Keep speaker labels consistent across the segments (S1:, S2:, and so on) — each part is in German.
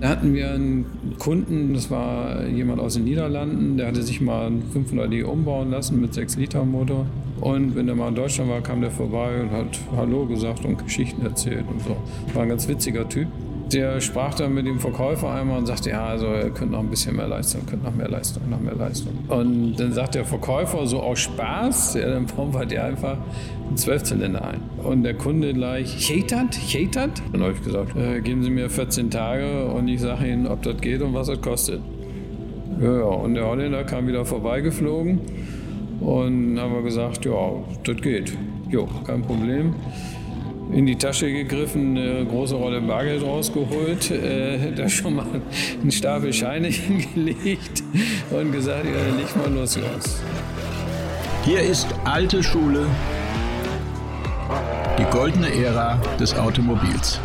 S1: Da hatten wir einen Kunden, das war jemand aus den Niederlanden, der hatte sich mal einen 500D umbauen lassen mit 6 Liter Motor. Und wenn er mal in Deutschland war, kam der vorbei und hat Hallo gesagt und Geschichten erzählt und so. War ein ganz witziger Typ. Der sprach dann mit dem Verkäufer einmal und sagte, ja, also er könnte noch ein bisschen mehr Leistung, könnte noch mehr Leistung, noch mehr Leistung. Und dann sagt der Verkäufer so aus Spaß, ja, dann bauen wir einfach einen Zwölfzylinder ein. Und der Kunde gleich, Chetert, Chetert? Dann habe ich gesagt, äh, geben Sie mir 14 Tage und ich sage Ihnen, ob das geht und was das kostet. Ja, ja, und der Holländer kam wieder vorbeigeflogen und haben wir gesagt, ja, das geht. Jo, kein Problem in die Tasche gegriffen, eine große Rolle Bargeld rausgeholt, äh, da schon mal einen Stapel Scheine hingelegt und gesagt, ja, leg mal los, los.
S2: Hier ist alte Schule, die goldene Ära des Automobils.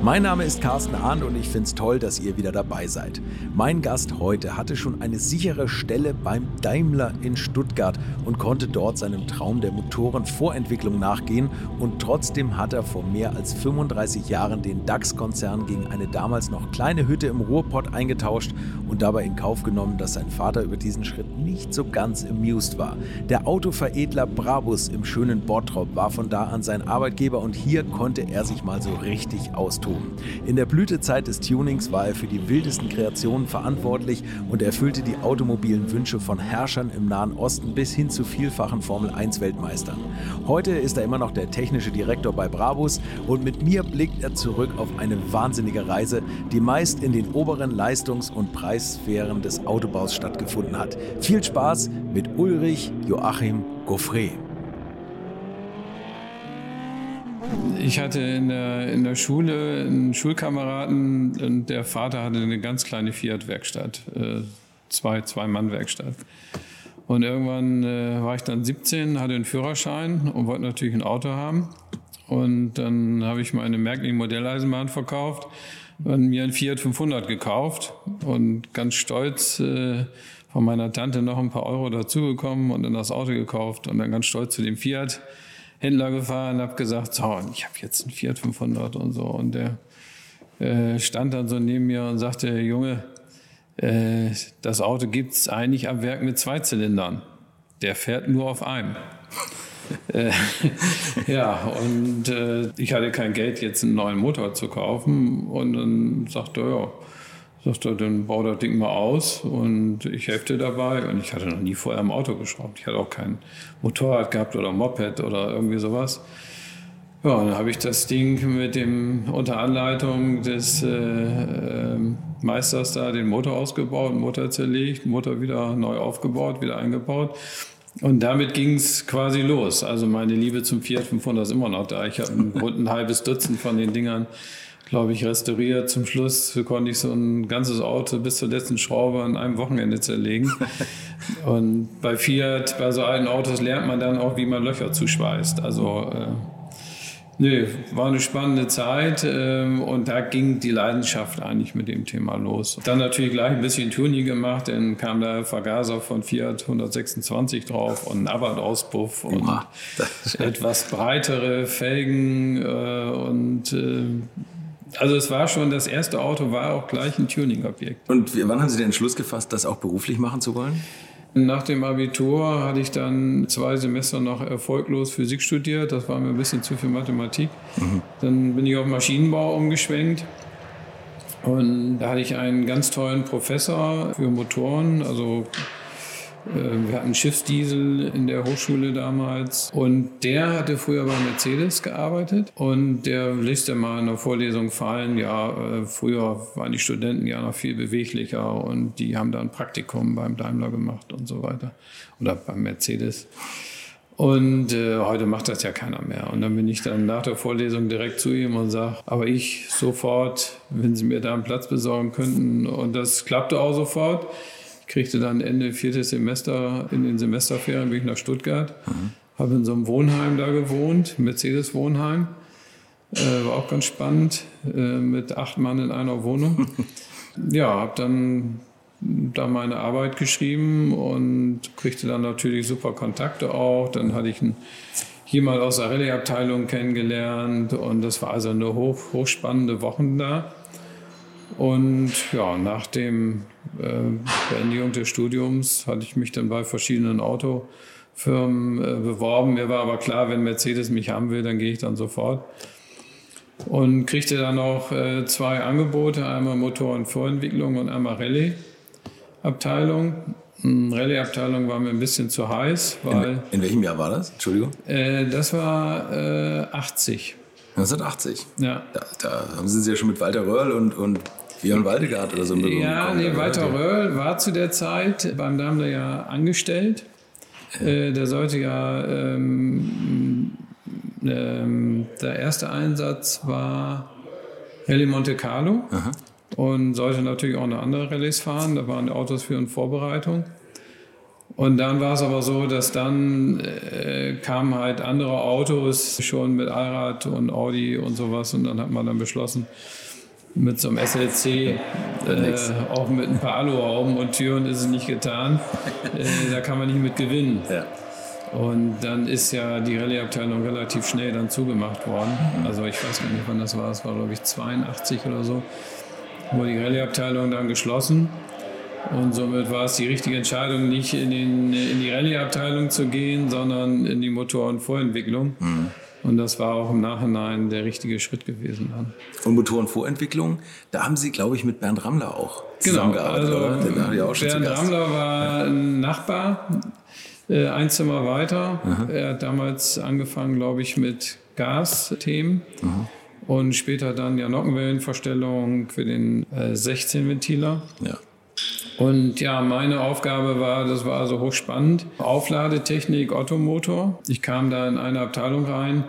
S3: Mein Name ist Carsten Arndt und ich finde es toll, dass ihr wieder dabei seid. Mein Gast heute hatte schon eine sichere Stelle beim Daimler in Stuttgart und konnte dort seinem Traum der Motorenvorentwicklung nachgehen und trotzdem hat er vor mehr als 35 Jahren den DAX-Konzern gegen eine damals noch kleine Hütte im Ruhrpott eingetauscht und dabei in Kauf genommen, dass sein Vater über diesen Schritt nicht so ganz amused war. Der Autoveredler Brabus im schönen Bottrop war von da an sein Arbeitgeber und hier konnte er sich mal so richtig austoben tun. In der Blütezeit des Tunings war er für die wildesten Kreationen verantwortlich und erfüllte die automobilen Wünsche von Herrschern im Nahen Osten bis hin zu vielfachen Formel-1-Weltmeistern. Heute ist er immer noch der technische Direktor bei Brabus und mit mir blickt er zurück auf eine wahnsinnige Reise, die meist in den oberen Leistungs- und Preissphären des Autobaus stattgefunden hat. Viel Spaß mit Ulrich Joachim Goffrey.
S1: Ich hatte in der, in der Schule einen Schulkameraden und der Vater hatte eine ganz kleine Fiat-Werkstatt, äh, zwei, zwei Mann-Werkstatt. Und irgendwann äh, war ich dann 17, hatte einen Führerschein und wollte natürlich ein Auto haben. Und dann habe ich meine Märklin Modelleisenbahn verkauft und mir ein Fiat 500 gekauft und ganz stolz äh, von meiner Tante noch ein paar Euro dazugekommen und dann das Auto gekauft und dann ganz stolz zu dem Fiat Händler gefahren, habe gesagt, so, ich habe jetzt einen Fiat 500 und so. Und der äh, stand dann so neben mir und sagte, Junge, äh, das Auto gibt es eigentlich am Werk mit zwei Zylindern. Der fährt nur auf einem. äh, ja, und äh, ich hatte kein Geld, jetzt einen neuen Motor zu kaufen. Und dann sagte er, ja, Sagt er, dann bau das Ding mal aus und ich helfe dir dabei. Und ich hatte noch nie vorher im Auto geschraubt. Ich hatte auch kein Motorrad gehabt oder Moped oder irgendwie sowas. Ja, und dann habe ich das Ding mit dem unter Anleitung des äh, äh, Meisters da den Motor ausgebaut, Motor zerlegt, Motor wieder neu aufgebaut, wieder eingebaut. Und damit ging es quasi los. Also meine Liebe zum Fiat 500 ist immer noch da. Ich habe ein, ein halbes Dutzend von den Dingern glaube ich, restauriert. Zum Schluss konnte ich so ein ganzes Auto bis zur letzten Schraube an einem Wochenende zerlegen. Und bei Fiat, bei so alten Autos lernt man dann auch, wie man Löcher zuschweißt. Also, äh, nee, war eine spannende Zeit äh, und da ging die Leidenschaft eigentlich mit dem Thema los. Dann natürlich gleich ein bisschen Tuning gemacht, dann kam der Vergaser von Fiat 126 drauf und ein Abarth-Auspuff und etwas breitere Felgen äh, und äh, also es war schon, das erste Auto war auch gleich ein Tuning-Objekt.
S3: Und wann haben Sie den Entschluss gefasst, das auch beruflich machen zu wollen?
S1: Nach dem Abitur hatte ich dann zwei Semester noch erfolglos Physik studiert. Das war mir ein bisschen zu viel Mathematik. Mhm. Dann bin ich auf Maschinenbau umgeschwenkt. Und da hatte ich einen ganz tollen Professor für Motoren, also wir hatten Schiffsdiesel in der Hochschule damals und der hatte früher bei Mercedes gearbeitet und der ließ dann mal in der Vorlesung fallen, ja, äh, früher waren die Studenten ja noch viel beweglicher und die haben da ein Praktikum beim Daimler gemacht und so weiter oder beim Mercedes. Und äh, heute macht das ja keiner mehr. Und dann bin ich dann nach der Vorlesung direkt zu ihm und sage, aber ich sofort, wenn Sie mir da einen Platz besorgen könnten. Und das klappte auch sofort kriegte dann Ende viertes Semester in den Semesterferien bin ich nach Stuttgart, mhm. habe in so einem Wohnheim da gewohnt, Mercedes-Wohnheim. Äh, war auch ganz spannend, äh, mit acht Mann in einer Wohnung. ja, habe dann da meine Arbeit geschrieben und kriegte dann natürlich super Kontakte auch. Dann hatte ich einen jemand aus der Rallye-Abteilung kennengelernt und das war also eine hoch, hochspannende Wochen da. Und ja, nach dem Beendigung des Studiums hatte ich mich dann bei verschiedenen Autofirmen äh, beworben. Mir war aber klar, wenn Mercedes mich haben will, dann gehe ich dann sofort. Und kriegte dann auch äh, zwei Angebote, einmal Motor- und Vorentwicklung und einmal Rallye-Abteilung. Rallye-Abteilung war mir ein bisschen zu heiß, weil.
S3: In, in welchem Jahr war das? Entschuldigung?
S1: Äh, das war äh, 80.
S3: 1980?
S1: Ja.
S3: Da, da haben Sie ja schon mit Walter Röhrl und, und Björn Waldegard oder so
S1: Ja, nee, Walter Röhrl war zu der Zeit beim Daimler ja angestellt. Äh, der sollte ja. Ähm, ähm, der erste Einsatz war Rallye Monte Carlo. Aha und sollte natürlich auch eine andere Rallyes fahren. Da waren Autos für in Vorbereitung. Und dann war es aber so, dass dann äh, kamen halt andere Autos schon mit Allrad und Audi und sowas. Und dann hat man dann beschlossen, mit so einem SLC, äh, auch mit ein paar Aluhauben und Türen ist es nicht getan. Äh, da kann man nicht mit gewinnen. Ja. Und dann ist ja die Rallye-Abteilung relativ schnell dann zugemacht worden. Also ich weiß gar nicht, wann das war. Es war, glaube ich, 82 oder so wurde die Rallye-Abteilung dann geschlossen. Und somit war es die richtige Entscheidung, nicht in, den, in die Rallye-Abteilung zu gehen, sondern in die Motor- und Vorentwicklung. Mhm. Und das war auch im Nachhinein der richtige Schritt gewesen. Dann.
S3: Und Motorenvorentwicklung, da haben Sie, glaube ich, mit Bernd Rammler auch
S1: genau, zusammengearbeitet, genau, also oder? Bernd Rammler war ein Nachbar, äh, ein Zimmer weiter. Mhm. Er hat damals angefangen, glaube ich, mit Gasthemen. Mhm und später dann ja Nockenwellenverstellung für den äh, 16-Ventiler. Ja. Und ja, meine Aufgabe war, das war also hochspannend, Aufladetechnik Ottomotor. Ich kam da in eine Abteilung rein,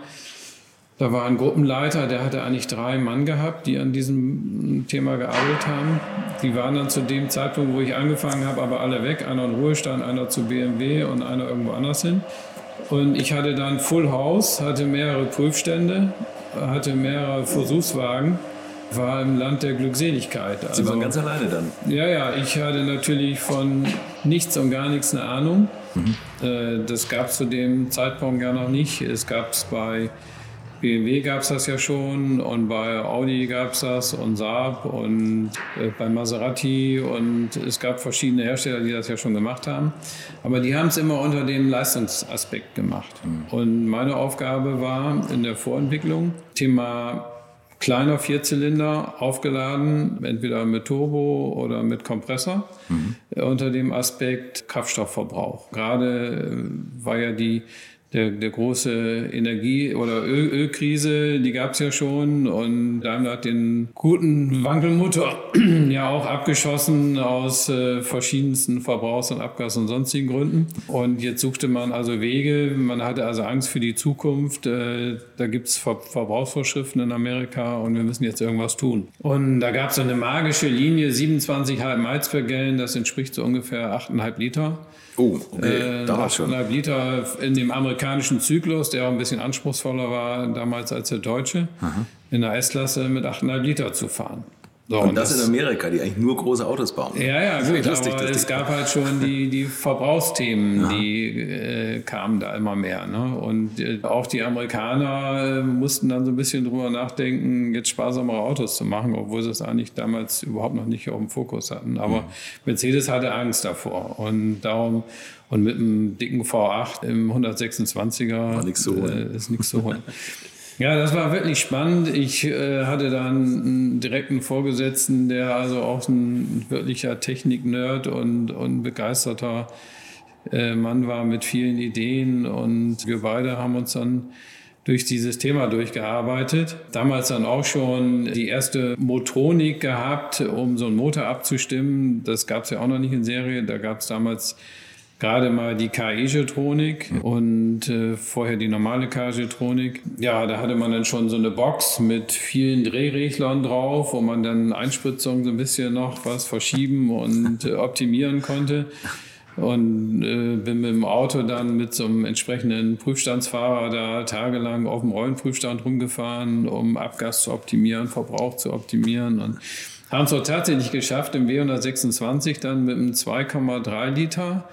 S1: da war ein Gruppenleiter, der hatte eigentlich drei Mann gehabt, die an diesem Thema gearbeitet haben. Die waren dann zu dem Zeitpunkt, wo ich angefangen habe, aber alle weg. Einer in Ruhestand, einer zu BMW und einer irgendwo anders hin. Und ich hatte dann Full House, hatte mehrere Prüfstände hatte mehrere Versuchswagen, war im Land der Glückseligkeit.
S3: Also, Sie waren also ganz alleine dann?
S1: Ja, ja, ich hatte natürlich von nichts und gar nichts eine Ahnung. Mhm. Äh, das gab es zu dem Zeitpunkt ja noch nicht. Es gab es bei BMW gab es das ja schon und bei Audi gab es das und Saab und äh, bei Maserati und es gab verschiedene Hersteller, die das ja schon gemacht haben. Aber die haben es immer unter dem Leistungsaspekt gemacht. Mhm. Und meine Aufgabe war in der Vorentwicklung Thema kleiner Vierzylinder aufgeladen, entweder mit Turbo oder mit Kompressor, mhm. unter dem Aspekt Kraftstoffverbrauch. Gerade äh, war ja die der, der große Energie- oder Öl Ölkrise, die gab es ja schon und Daimler hat den guten Wankelmotor ja auch abgeschossen aus äh, verschiedensten Verbrauchs- und Abgas- und sonstigen Gründen. Und jetzt suchte man also Wege, man hatte also Angst für die Zukunft. Äh, da gibt es Ver Verbrauchsvorschriften in Amerika und wir müssen jetzt irgendwas tun. Und da gab es so eine magische Linie, 27,5 Miles per Gallon, das entspricht so ungefähr 8,5 Liter.
S3: Oh, okay, äh, damals schon.
S1: Liter in dem amerikanischen Zyklus, der auch ein bisschen anspruchsvoller war damals als der deutsche, Aha. in der S-Klasse mit 8,5 Liter zu fahren.
S3: So, und, und das, das, in Amerika, die eigentlich nur große Autos bauen.
S1: Ja, ja, gut, lustig, aber es gab halt schon die, die Verbrauchsthemen, ja. die äh, kamen da immer mehr. Ne? Und äh, auch die Amerikaner äh, mussten dann so ein bisschen drüber nachdenken, jetzt sparsamere Autos zu machen, obwohl sie es eigentlich damals überhaupt noch nicht auf dem Fokus hatten. Aber ja. Mercedes hatte Angst davor und darum und mit einem dicken V8 im 126er
S3: War nix zu
S1: holen. Äh, ist nichts zu holen. Ja, das war wirklich spannend. Ich äh, hatte dann einen direkten Vorgesetzten, der also auch ein wirklicher Technik-Nerd und, und begeisterter äh, Mann war mit vielen Ideen. Und wir beide haben uns dann durch dieses Thema durchgearbeitet. Damals dann auch schon die erste Motronik gehabt, um so einen Motor abzustimmen. Das gab es ja auch noch nicht in Serie. Da gab es damals gerade mal die KI-Jetronik und äh, vorher die normale KI-Jetronik. Ja, da hatte man dann schon so eine Box mit vielen Drehreglern drauf, wo man dann Einspritzung so ein bisschen noch was verschieben und äh, optimieren konnte. Und äh, bin mit dem Auto dann mit so einem entsprechenden Prüfstandsfahrer da tagelang auf dem Rollenprüfstand rumgefahren, um Abgas zu optimieren, Verbrauch zu optimieren und haben es auch tatsächlich geschafft, im W126 dann mit einem 2,3 Liter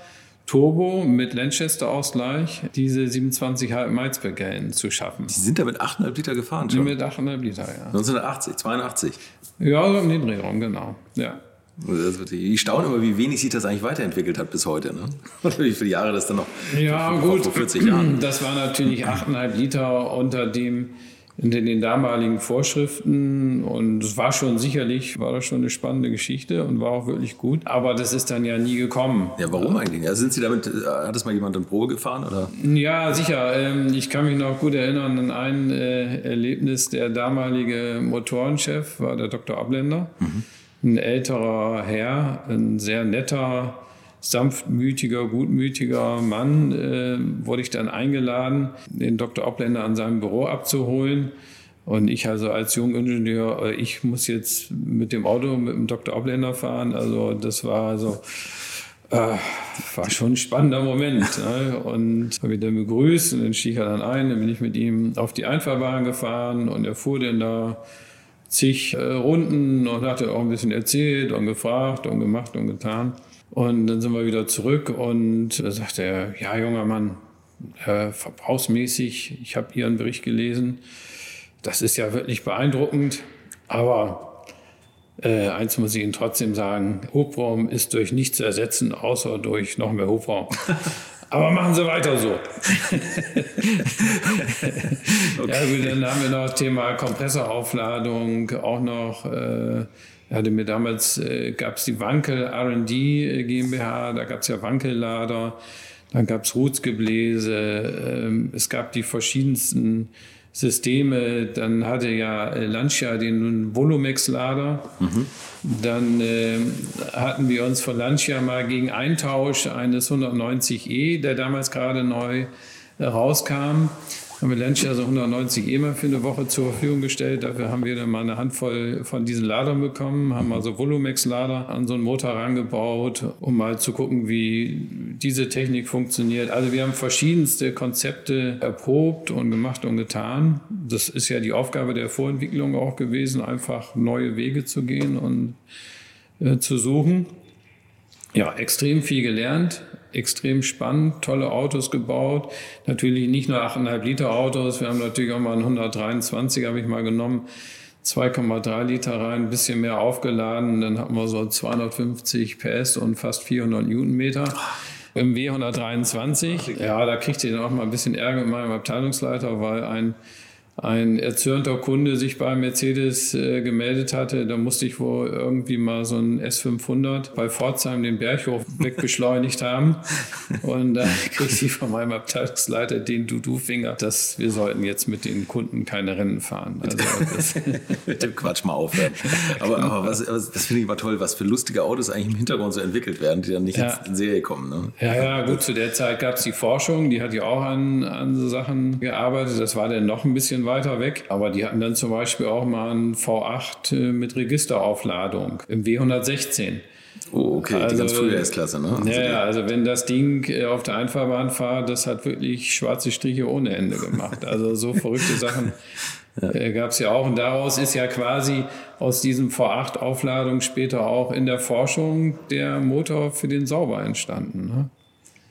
S1: Turbo mit Lanchester-Ausgleich diese 27,5 Maizberg zu schaffen.
S3: Sie sind da mit 8,5 Liter gefahren schon?
S1: Mit 8,5 Liter, ja.
S3: 1980, 82?
S1: Ja, so um den Drehraum, genau. Ja.
S3: Ich staune immer, wie wenig sich das eigentlich weiterentwickelt hat bis heute. Ne? wie viele Jahre das dann noch
S1: ja, gut.
S3: vor 40 Jahren.
S1: Das war natürlich 8,5 Liter unter dem in den damaligen Vorschriften und es war schon sicherlich, war das schon eine spannende Geschichte und war auch wirklich gut, aber das ist dann ja nie gekommen.
S3: Ja, warum eigentlich? Ja, sind Sie damit, äh, hat das mal jemand in Probe gefahren? Oder?
S1: Ja, sicher. Ähm, ich kann mich noch gut erinnern an ein äh, Erlebnis. Der damalige Motorenchef war der Dr. Abländer, mhm. ein älterer Herr, ein sehr netter, sanftmütiger, gutmütiger Mann, äh, wurde ich dann eingeladen, den Dr. Obländer an seinem Büro abzuholen. Und ich also als Jungingenieur, äh, ich muss jetzt mit dem Auto mit dem Dr. Obländer fahren. Also das war also äh, war schon ein spannender Moment. Ne? Und habe ihn dann begrüßt und dann stieg er dann ein. Dann bin ich mit ihm auf die Einfahrbahn gefahren und er fuhr dann da zig äh, Runden und hatte auch ein bisschen erzählt und gefragt und gemacht und getan. Und dann sind wir wieder zurück und da sagt er, ja, junger Mann, äh, verbrauchsmäßig, ich habe Ihren Bericht gelesen, das ist ja wirklich beeindruckend, aber äh, eins muss ich Ihnen trotzdem sagen, Hubraum ist durch nichts zu ersetzen, außer durch noch mehr Hubraum. Aber machen Sie weiter so. okay. Ja gut, dann haben wir noch das Thema Kompressoraufladung, auch noch äh, er hatte mir damals, äh, gab es die Wankel R&D äh, GmbH, da gab es ja Wankellader, dann gab es Rutsgebläse, äh, es gab die verschiedensten Systeme, dann hatte ja äh, Lancia den Volumex-Lader. Mhm. Dann äh, hatten wir uns von Lancia mal gegen Eintausch eines 190e, der damals gerade neu äh, rauskam, haben wir Lancia so 190 EMA für eine Woche zur Verfügung gestellt. Dafür haben wir dann mal eine Handvoll von diesen Ladern bekommen, haben also Volumex-Lader an so einen Motor rangebaut, um mal zu gucken, wie diese Technik funktioniert. Also wir haben verschiedenste Konzepte erprobt und gemacht und getan. Das ist ja die Aufgabe der Vorentwicklung auch gewesen, einfach neue Wege zu gehen und äh, zu suchen. Ja, extrem viel gelernt, extrem spannend, tolle Autos gebaut. Natürlich nicht nur 8,5 Liter Autos, wir haben natürlich auch mal einen 123, habe ich mal genommen. 2,3 Liter rein, ein bisschen mehr aufgeladen, dann hatten wir so 250 PS und fast 400 Newtonmeter. Im W123, ja, da kriegte ich dann auch mal ein bisschen Ärger mit meinem Abteilungsleiter, weil ein ein erzürnter Kunde sich bei Mercedes äh, gemeldet hatte. Da musste ich wohl irgendwie mal so ein S500 bei Pforzheim den Berghof wegbeschleunigt haben. Und da kriegte ich von meinem Abteilungsleiter den Dudu-Finger, dass wir sollten jetzt mit den Kunden keine Rennen fahren. Also
S3: mit dem Quatsch mal aufhören. Aber, genau. aber was, das finde ich immer toll, was für lustige Autos eigentlich im Hintergrund so entwickelt werden, die dann nicht ja. in Serie kommen. Ne?
S1: Ja, ja, gut, zu der Zeit gab es die Forschung, die hat ja auch an, an so Sachen gearbeitet. Das war dann noch ein bisschen weiter weg. Aber die hatten dann zum Beispiel auch mal einen V8 äh, mit Registeraufladung im W116.
S3: Oh, okay, also, die ganz frühe S-Klasse, ne?
S1: Also ja, also wenn das Ding äh, auf der Einfahrbahn fahrt, das hat wirklich schwarze Striche ohne Ende gemacht. Also so verrückte Sachen ja. äh, gab es ja auch. Und daraus ist ja quasi aus diesem V8-Aufladung später auch in der Forschung der Motor für den Sauber entstanden. Ne?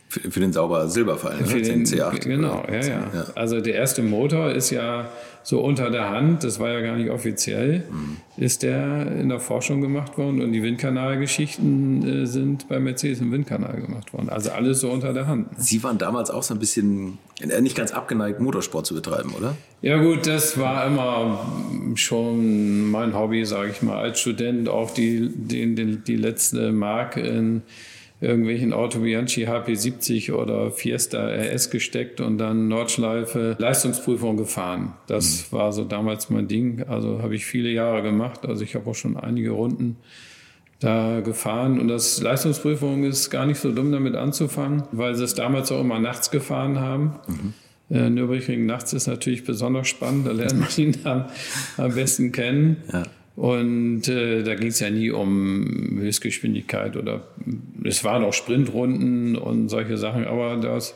S3: Für, für den sauber Silberfall,
S1: ne? den, C8. Genau, ja, ja, ja, Also der erste Motor ist ja so unter der Hand, das war ja gar nicht offiziell, mhm. ist der in der Forschung gemacht worden und die Windkanalgeschichten äh, sind bei Mercedes im Windkanal gemacht worden. Also alles so unter der Hand.
S3: Sie waren damals auch so ein bisschen äh, nicht ganz abgeneigt, Motorsport zu betreiben, oder?
S1: Ja gut, das war immer schon mein Hobby, sage ich mal, als Student auch die, die, die, die letzte Mark in irgendwelchen Auto Bianchi HP70 oder Fiesta RS gesteckt und dann Nordschleife Leistungsprüfung gefahren. Das mhm. war so damals mein Ding. Also habe ich viele Jahre gemacht. Also ich habe auch schon einige Runden da gefahren und das Leistungsprüfung ist gar nicht so dumm damit anzufangen, weil sie es damals auch immer nachts gefahren haben. Mhm. Äh, Nürburgring nachts ist natürlich besonders spannend, da lernt man ihn dann am besten kennen. Ja. Und äh, da ging es ja nie um Höchstgeschwindigkeit oder es waren auch Sprintrunden und solche Sachen, aber das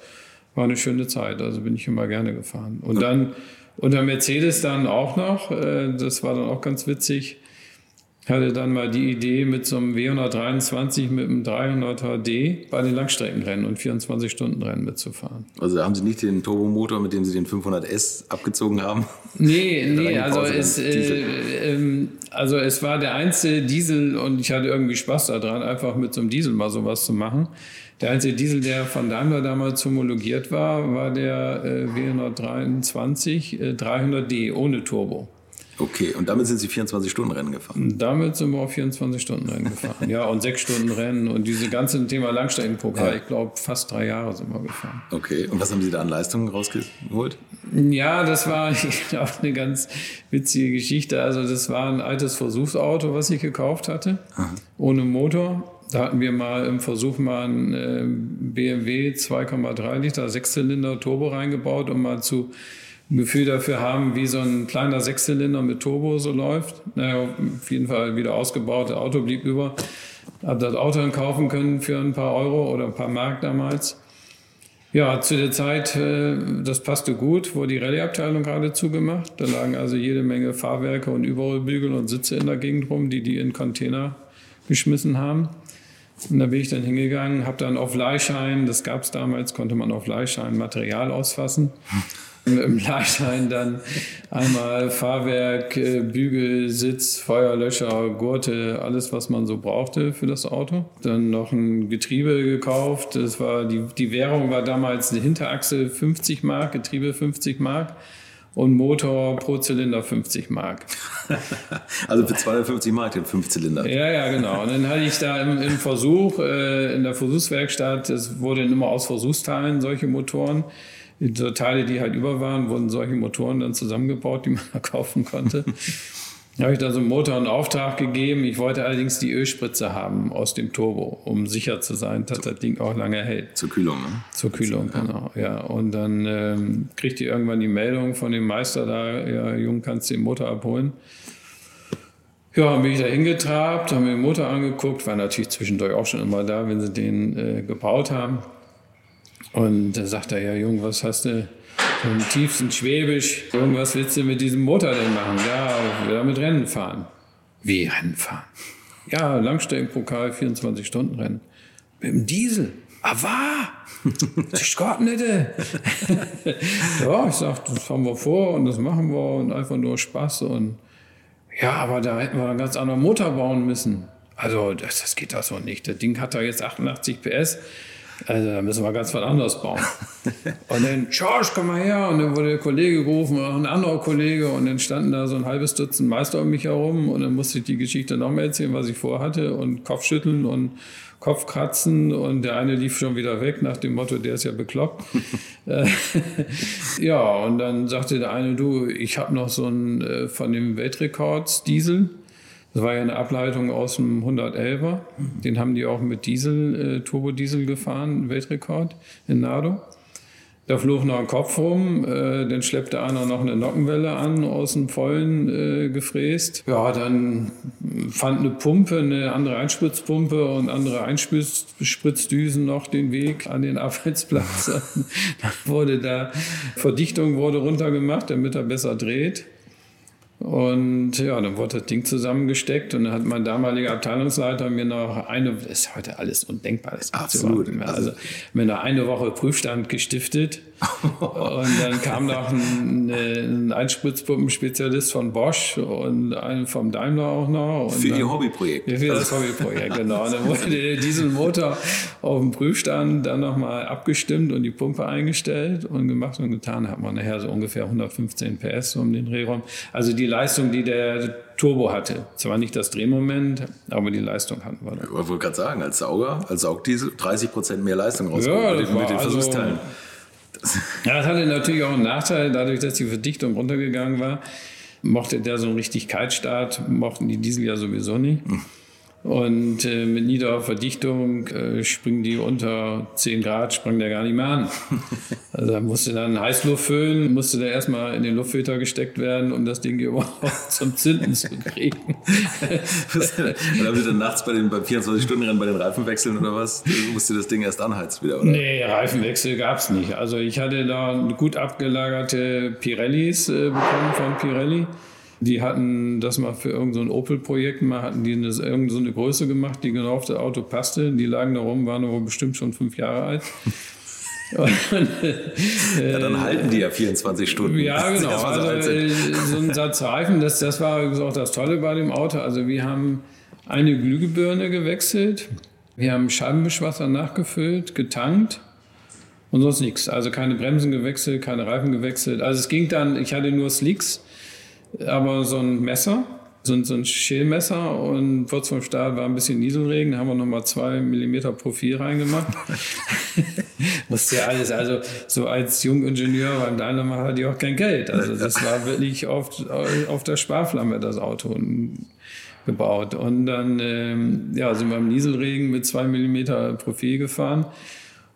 S1: war eine schöne Zeit. Also bin ich immer gerne gefahren. Und dann unter Mercedes dann auch noch, äh, das war dann auch ganz witzig. Hatte dann mal die Idee mit so einem W123 mit einem 300er D bei den Langstreckenrennen und 24-Stunden-Rennen mitzufahren.
S3: Also haben Sie nicht den Turbomotor, mit dem Sie den 500S abgezogen haben?
S1: Nee, nee, also es, äh, äh, also es war der einzige Diesel und ich hatte irgendwie Spaß daran, einfach mit so einem Diesel mal sowas zu machen. Der einzige Diesel, der von Daimler damals homologiert war, war der äh, W123 äh, 300D ohne Turbo.
S3: Okay, und damit sind Sie 24-Stunden-Rennen gefahren?
S1: Damit sind wir auf 24-Stunden-Rennen gefahren. ja, und 6-Stunden-Rennen und diese ganze Thema Langstreckenpokal. Ja. Ich glaube, fast drei Jahre sind wir gefahren.
S3: Okay, und was haben Sie da an Leistungen rausgeholt?
S1: Ja, das war auch eine ganz witzige Geschichte. Also, das war ein altes Versuchsauto, was ich gekauft hatte, Aha. ohne Motor. Da hatten wir mal im Versuch mal ein äh, BMW 2,3 Liter Sechszylinder Turbo reingebaut, um mal zu ein Gefühl dafür haben, wie so ein kleiner Sechszylinder mit Turbo so läuft. Naja, auf jeden Fall wieder ausgebaut. Das Auto blieb über. Hab das Auto dann kaufen können für ein paar Euro oder ein paar Mark damals. Ja, zu der Zeit, äh, das passte gut, wurde die Rallye-Abteilung gerade zugemacht. Da lagen also jede Menge Fahrwerke und Überrollbügel und Sitze in der Gegend rum, die die in Container geschmissen haben. Und da bin ich dann hingegangen, habe dann auf Leihschein, das gab es damals, konnte man auf Leihschein Material ausfassen im Leihschein dann einmal Fahrwerk, äh, Bügel, Sitz, Feuerlöscher, Gurte, alles, was man so brauchte für das Auto. Dann noch ein Getriebe gekauft. Das war die, die Währung war damals eine Hinterachse 50 Mark, Getriebe 50 Mark und Motor pro Zylinder 50 Mark.
S3: also für 250 Mark den Fünfzylinder.
S1: Ja, ja, genau. Und dann hatte ich da im, im Versuch, äh, in der Versuchswerkstatt, es wurde immer aus Versuchsteilen solche Motoren so Teile, die halt über waren, wurden solche Motoren dann zusammengebaut, die man da kaufen konnte. Da habe ich da so einen Motor in Auftrag gegeben. Ich wollte allerdings die Ölspritze haben aus dem Turbo, um sicher zu sein, dass das Ding auch lange hält.
S3: Zur Kühlung, ne?
S1: Zur Kühlung, ja. genau. Ja, und dann ähm, kriegte ich irgendwann die Meldung von dem Meister da, ja, Jung, kannst du den Motor abholen. Ja, bin ich da hingetrabt, haben mir den Motor angeguckt, war natürlich zwischendurch auch schon immer da, wenn sie den äh, gebaut haben. Und da sagt er, ja, Jung, was hast du im tiefsten Schwäbisch, Jung, was willst du mit diesem Motor denn machen? Ja, damit Rennen fahren. Wie Rennen fahren? Ja, Langstreckenpokal, 24-Stunden-Rennen. Mit dem Diesel. Aber ah, das geht nicht. ja, ich sag, das haben wir vor und das machen wir und einfach nur Spaß und ja, aber da hätten wir einen ganz anderen Motor bauen müssen. Also, das, das geht doch so nicht. Das Ding hat da jetzt 88 PS. Also da müssen wir ganz was anderes bauen. Und dann, George, komm mal her. Und dann wurde der Kollege gerufen, und ein anderer Kollege. Und dann standen da so ein halbes Dutzend Meister um mich herum. Und dann musste ich die Geschichte noch mal erzählen, was ich vorhatte. Und Kopfschütteln und Kopfkratzen. Und der eine lief schon wieder weg nach dem Motto, der ist ja bekloppt. Ja, und dann sagte der eine, du, ich habe noch so einen äh, von dem Weltrekords Diesel. Das war ja eine Ableitung aus dem 111er. Den haben die auch mit Diesel, äh, Turbodiesel gefahren, Weltrekord in Nado. Da flog noch ein Kopf rum, äh, dann schleppte einer noch eine Nockenwelle an, aus dem Vollen äh, gefräst. Ja, dann fand eine Pumpe, eine andere Einspritzpumpe und andere Einspritzdüsen noch den Weg an den Arbeitsplatz. dann wurde da Verdichtung wurde runtergemacht, damit er besser dreht. Und ja, dann wurde das Ding zusammengesteckt und dann hat mein damaliger Abteilungsleiter mir noch eine, ist heute alles undenkbar, das
S3: Absolut.
S1: Also mir noch eine Woche Prüfstand gestiftet und dann kam noch ein, ein Einspritzpumpenspezialist von Bosch und einen vom Daimler auch noch. Und
S3: für
S1: dann,
S3: Ihr Hobbyprojekt.
S1: Für das Hobbyprojekt, genau. Und dann wurde der Dieselmotor auf dem Prüfstand dann nochmal abgestimmt und die Pumpe eingestellt und gemacht und getan. Hat man nachher so ungefähr 115 PS um den Drehraum. Also die Leistung, die der Turbo hatte. Zwar nicht das Drehmoment, aber die Leistung hatten wir.
S3: Ich wollte gerade sagen, als Sauger, als Saugdiesel 30 Prozent mehr Leistung rausgeholt ja, mit, den, mit den also Versuchsteilen. Also,
S1: ja, das hatte natürlich auch einen Nachteil, dadurch, dass die Verdichtung runtergegangen war. Mochte der so einen richtig Kaltstart, mochten die Diesel ja sowieso nicht. Hm. Und äh, mit niederer Verdichtung äh, springen die unter 10 Grad, springen der gar nicht mehr an. Also da musste dann Heißluft füllen, musste der erstmal in den Luftfilter gesteckt werden, um das Ding überhaupt zum Zünden zu kriegen.
S3: Und haben Sie dann nachts bei den, beim 24-Stunden-Rennen bei den Reifen wechseln oder was? Musste das Ding erst anheizen wieder, oder?
S1: Nee, Reifenwechsel gab es nicht. Also ich hatte da gut abgelagerte Pirellis äh, bekommen von Pirelli Die hatten das mal für irgendein so Opel-Projekt mal, hatten die eine, irgend so eine Größe gemacht, die genau auf das Auto passte. Die lagen da rum, waren aber bestimmt schon fünf Jahre alt.
S3: ja, dann halten die ja 24 Stunden.
S1: Ja, genau. Also, äh, so ein Satz Reifen, das, das war auch das Tolle bei dem Auto. Also wir haben eine Glühbirne gewechselt, wir haben Scheibenwischwasser nachgefüllt, getankt und sonst nichts. Also keine Bremsen gewechselt, keine Reifen gewechselt. Also es ging dann, ich hatte nur Slicks, aber so ein Messer, so ein, so ein Schälmesser und kurz vorm Start war ein bisschen Nieselregen, da haben wir nochmal zwei Millimeter Profil reingemacht. Musste ja alles, also so als Jungingenieur beim Dynamo hatte ich auch kein Geld. Also das war wirklich auf, auf der Sparflamme das Auto gebaut. Und dann ähm, ja, sind wir im Nieselregen mit zwei Millimeter Profil gefahren.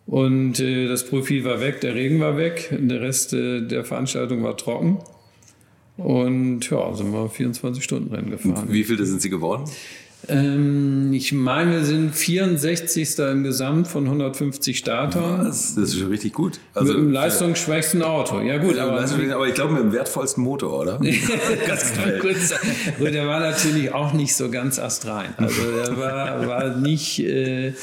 S1: Und äh, das Profil war weg, der Regen war weg, der Rest äh, der Veranstaltung war trocken. Und ja, sind wir 24 Stunden Rennen gefahren.
S3: Wie viele sind Sie geworden?
S1: Ähm, ich meine, wir sind 64. im Gesamt von 150 Startern.
S3: Das, das ist schon richtig gut.
S1: Also, mit dem leistungsschwächsten Auto. Ja gut,
S3: aber, aber ich glaube mit dem wertvollsten Motor, oder?
S1: ganz kurz. Gut, der war natürlich auch nicht so ganz astrein. Also der war, war nicht... Äh,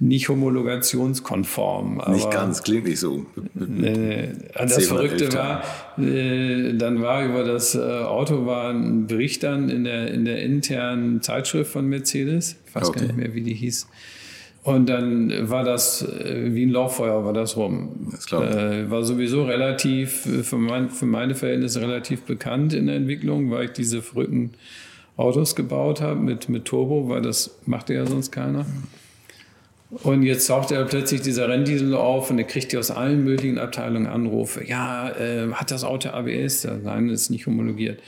S1: nicht homologationskonform.
S3: nicht ganz, klingt nicht so.
S1: Äh, das Verrückte war, äh, dann war über das äh, Auto war ein Bericht dann in der, in der internen Zeitschrift von Mercedes. Ich weiß okay. gar nicht mehr, wie die hieß. Und dann war das äh, wie ein Lauffeuer, war das rum. Das äh, war sowieso relativ, äh, für, mein, für meine Verhältnisse relativ bekannt in der Entwicklung, weil ich diese verrückten Autos gebaut habe mit, mit Turbo, weil das machte ja sonst keiner. Und jetzt taucht er plötzlich dieser Renndiesel auf und er kriegt ja aus allen möglichen Abteilungen Anrufe. Ja, äh, hat das Auto ABS? Nein, ist nicht homologiert.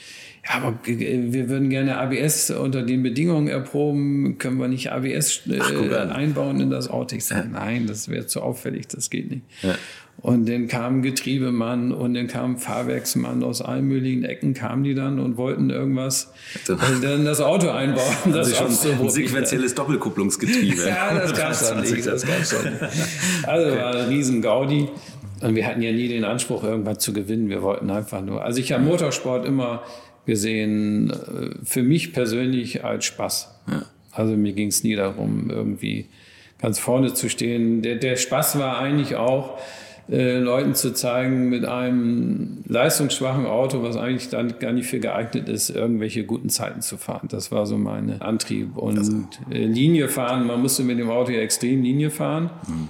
S1: Ja, aber wir würden gerne ABS unter den Bedingungen erproben. Können wir nicht ABS äh, Ach, einbauen in das Auto? Ich sage, nein, das wäre zu auffällig, das geht nicht. Ja. Und dann kam Getriebemann und dann kam Fahrwerksmann aus allen möglichen Ecken, kamen die dann und wollten irgendwas, dann, äh, dann das Auto einbauen.
S3: Das also schon ein sequenzielles Doppelkupplungsgetriebe.
S1: ja, das gab es schon nicht. Das gab's schon. Also war ein riesen Gaudi. Und wir hatten ja nie den Anspruch, irgendwas zu gewinnen. Wir wollten einfach nur. Also ich habe Motorsport immer gesehen, äh, für mich persönlich als Spaß. Ja. Also mir ging es nie darum, irgendwie ganz vorne zu stehen. Der, der Spaß war eigentlich auch, äh, Leuten zu zeigen, mit einem leistungsschwachen Auto, was eigentlich dann gar nicht für geeignet ist, irgendwelche guten Zeiten zu fahren. Das war so mein Antrieb. Und äh, Linie fahren, man musste mit dem Auto ja extrem Linie fahren. Mhm.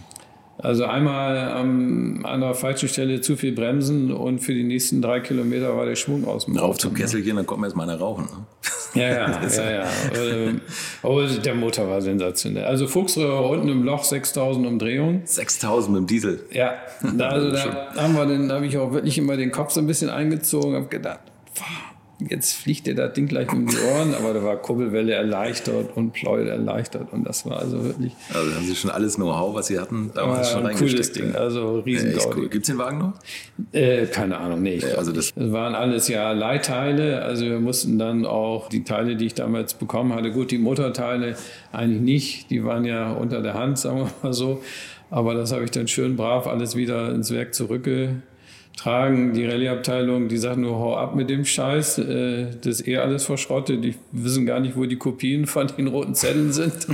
S1: Also einmal ähm, an der falschen Stelle zu viel bremsen und für die nächsten drei Kilometer war der Schwung aus dem
S3: Auf zum Kesselchen, dann kommt jetzt mal einer rauchen. Ne?
S1: Ja, ja, ja, ja. Aber der Motor war sensationell. Also Fuchsröhre unten im Loch, 6000 Umdrehungen.
S3: 6000 mit dem Diesel.
S1: Ja, da, also da haben wir den, da habe ich auch wirklich immer den Kopf so ein bisschen eingezogen, habe gedacht, jetzt fliegt dir das Ding gleich um die Ohren, aber da war Kurbelwelle erleichtert und Pleuel erleichtert und das war also wirklich.
S3: Also haben Sie schon alles Know-how, was Sie hatten, damals
S1: schon ein cooles Ding, also riesen ja,
S3: cool. Gibt es den Wagen noch?
S1: Äh, keine Ahnung, nee. Ja, also das, das waren alles ja Leitteile, also wir mussten dann auch die Teile, die ich damals bekommen hatte, gut, die Motorteile eigentlich nicht, die waren ja unter der Hand, sagen wir mal so, aber das habe ich dann schön brav alles wieder ins Werk zurückge tragen. Die Rallye-Abteilung, die sagt nur, hau ab mit dem Scheiß, äh, das ist eh alles verschrottet. Die wissen gar nicht, wo die Kopien von den roten Zetteln sind.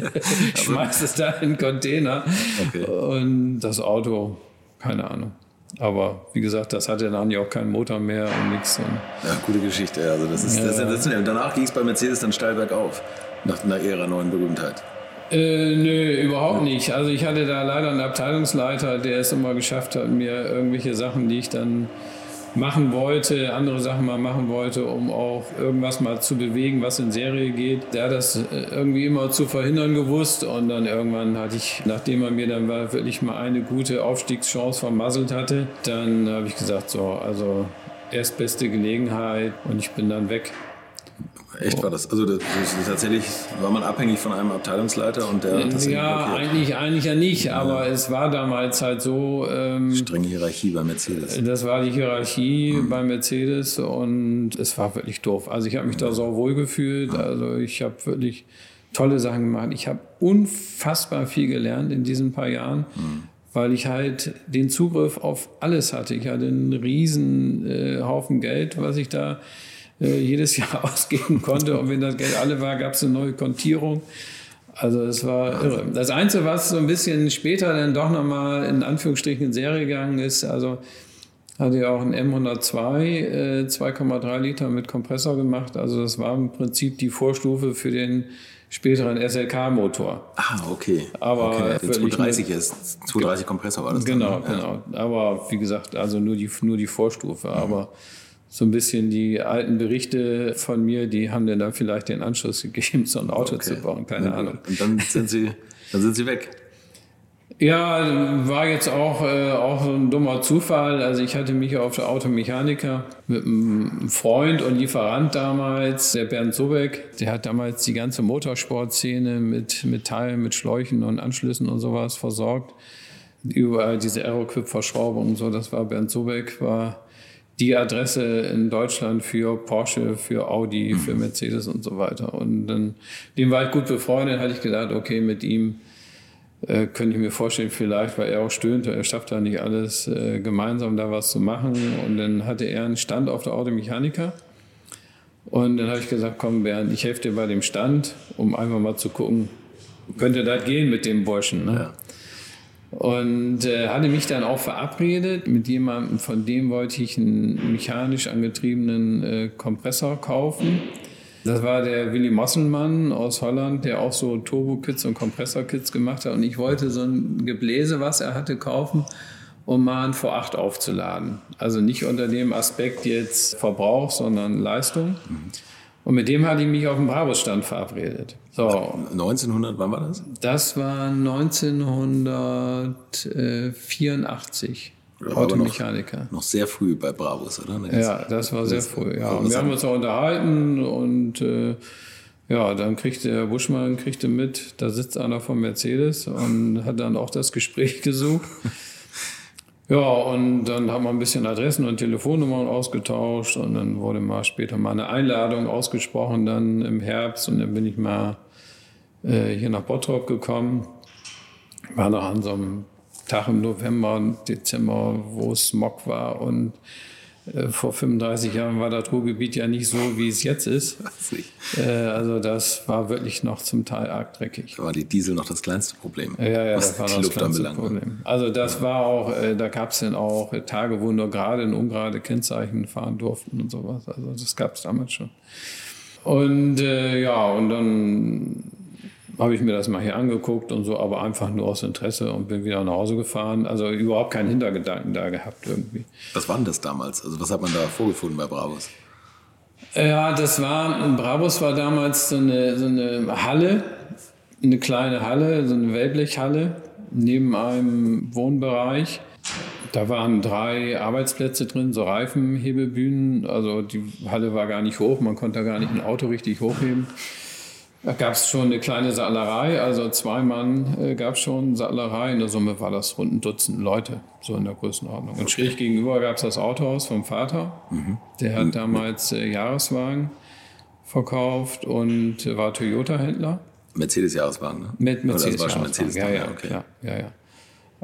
S1: Schmeißt es da in den Container. Okay. Und das Auto, keine Ahnung. Aber wie gesagt, das hatte dann ja auch keinen Motor mehr und nichts.
S3: Ja, gute Geschichte. Also das ist, ja. das ist, das danach ging es bei Mercedes dann steil bergauf, nach einer Ära neuen Berühmtheit.
S1: Äh, nö, überhaupt nicht. Also ich hatte da leider einen Abteilungsleiter, der es immer geschafft hat, mir irgendwelche Sachen, die ich dann machen wollte, andere Sachen mal machen wollte, um auch irgendwas mal zu bewegen, was in Serie geht. Der hat das äh, irgendwie immer zu verhindern gewusst und dann irgendwann hatte ich, nachdem er mir dann wirklich mal eine gute Aufstiegschance vermasselt hatte, dann habe ich gesagt, so, also erstbeste Gelegenheit und ich bin dann weg.
S3: Echt war das? Also das, das, tatsächlich war man abhängig von einem Abteilungsleiter und der hat das
S1: Ja, eigentlich, eigentlich ja nicht, aber ja. es war damals halt so.
S3: Ähm, Strenge Hierarchie bei Mercedes.
S1: Das war die Hierarchie mhm. bei Mercedes und es war wirklich doof. Also ich habe mich da so wohl gefühlt. Also ich habe wirklich tolle Sachen gemacht. Ich habe unfassbar viel gelernt in diesen paar Jahren. Mhm weil ich halt den Zugriff auf alles hatte. Ich hatte einen riesen äh, Haufen Geld, was ich da jedes Jahr ausgeben konnte. Und wenn das Geld alle war, gab es eine neue Kontierung. Also es war irre. Das Einzige, was so ein bisschen später dann doch nochmal in Anführungsstrichen in Serie gegangen ist, also hatte ja auch ein M102, äh, 2,3 Liter mit Kompressor gemacht. Also das war im Prinzip die Vorstufe für den späteren SLK-Motor.
S3: Ah, okay.
S1: Aber
S3: okay. Der
S1: völlig
S3: 230 ist, 230 Kompressor war das
S1: Genau,
S3: dann, ne? Ja.
S1: genau. Aber wie gesagt, also nur die, nur die Vorstufe. Aber so ein bisschen die alten Berichte von mir, die haben dann da vielleicht den Anschluss gegeben, so ein Auto
S3: Okay.
S1: zu bauen. Keine Ahnung.
S3: Und dann sind sie, dann sind sie weg.
S1: Ja, war jetzt auch, äh, auch so ein dummer Zufall. Also ich hatte mich auf der Automechaniker mit einem Freund und Lieferant damals, der Bernd Sobeck, der hat damals die ganze Motorsportszene mit, Teilen, mit Schläuchen und Anschlüssen und sowas versorgt. Überall diese Aeroquip-Verschraubung und so, das war Bernd Sobeck, war die Adresse in Deutschland für Porsche, für Audi, für Mercedes und so weiter. Und dann, dem war ich gut befreundet, hatte ich gedacht, okay, mit ihm äh, könnte ich mir vorstellen, vielleicht, weil er auch stöhnte, er schafft da nicht alles, äh, gemeinsam da was zu machen. Und dann hatte er einen Stand auf der Automechaniker. Und dann habe ich gesagt, komm Bernd, ich helfe dir bei dem Stand, um einfach mal zu gucken, könnte das gehen mit dem Burschen. Ne?
S3: Ja.
S1: Und äh, hatte mich dann auch verabredet mit jemandem, von dem wollte ich einen mechanisch angetriebenen äh, Kompressor kaufen. Das war der Willy Mosselmann aus Holland, der auch so Turbo-Kits und Kompressor-Kits gemacht hat. Und ich wollte so ein Gebläse, was er hatte, kaufen, um mal ein V8 aufzuladen. Also nicht unter dem Aspekt jetzt Verbrauch, sondern Leistung. Und mit dem hatte ich mich auf dem Brabus-Stand verabredet. So,
S3: 1900, wann war das?
S1: das war 1984.
S3: Aber noch-
S1: Automechaniker.
S3: Noch sehr früh bei Bravos, oder?
S1: Ja, das war sehr früh. Ja, und wir haben
S3: haben-
S1: uns auch unterhalten und äh, ja, dann kriegte der Buschmann kriegte mit, da sitzt einer von Mercedes und hat dann auch das Gespräch gesucht. Ja, und dann haben wir ein bisschen Adressen und Telefonnummern ausgetauscht und dann wurde mal später mal eine Einladung ausgesprochen, dann im Herbst und dann bin ich mal äh, hier nach Bottrop gekommen. War noch an so einem Tag im November, Dezember, wo es Smog war und vor 35 Jahren war das Ruhrgebiet ja nicht so, wie es jetzt ist. Äh, also das war wirklich noch zum Teil arg dreckig.
S3: Da war die Diesel noch das kleinste Problem.
S1: Ja, ja,
S3: was
S1: das war
S3: die
S1: das
S3: Luft
S1: kleinste
S3: anbelangt.
S1: Problem. Also das war auch, äh, da gab es dann auch äh, Tage, wo nur gerade in ungerade Kennzeichen fahren durften und sowas. Also das gab es damals schon. Und äh, ja, und dann habe ich mir das mal hier angeguckt und so, aber einfach nur aus Interesse und bin wieder nach Hause gefahren. Also überhaupt keinen Hintergedanken da gehabt irgendwie.
S3: Was war denn das damals? Also was hat man da vorgefunden bei Bravos?
S1: Ja, das war, Brabus war damals so eine, so eine Halle, eine kleine Halle, so eine Wellblechhalle neben einem Wohnbereich. Da waren drei Arbeitsplätze drin, so Reifenhebebühnen. Also die Halle war gar nicht hoch, man konnte da gar nicht ein Auto richtig hochheben. Da gab es schon eine kleine Sattlerei, also zwei Mann äh, gab es schon Sattlerei. In der Summe war das rund ein Dutzend Leute, so in der Größenordnung. Und schräg gegenüber gab es das Autohaus vom Vater. Der hat damals äh, Jahreswagen verkauft und war Toyota-Händler.
S3: Mercedes-Jahreswagen, ne?
S1: Mit
S3: Oder
S1: Mercedes.
S3: Das war schon
S1: Jahreswagen.
S3: Mercedes.
S1: ja, ja,
S3: okay.
S1: klar, ja, ja.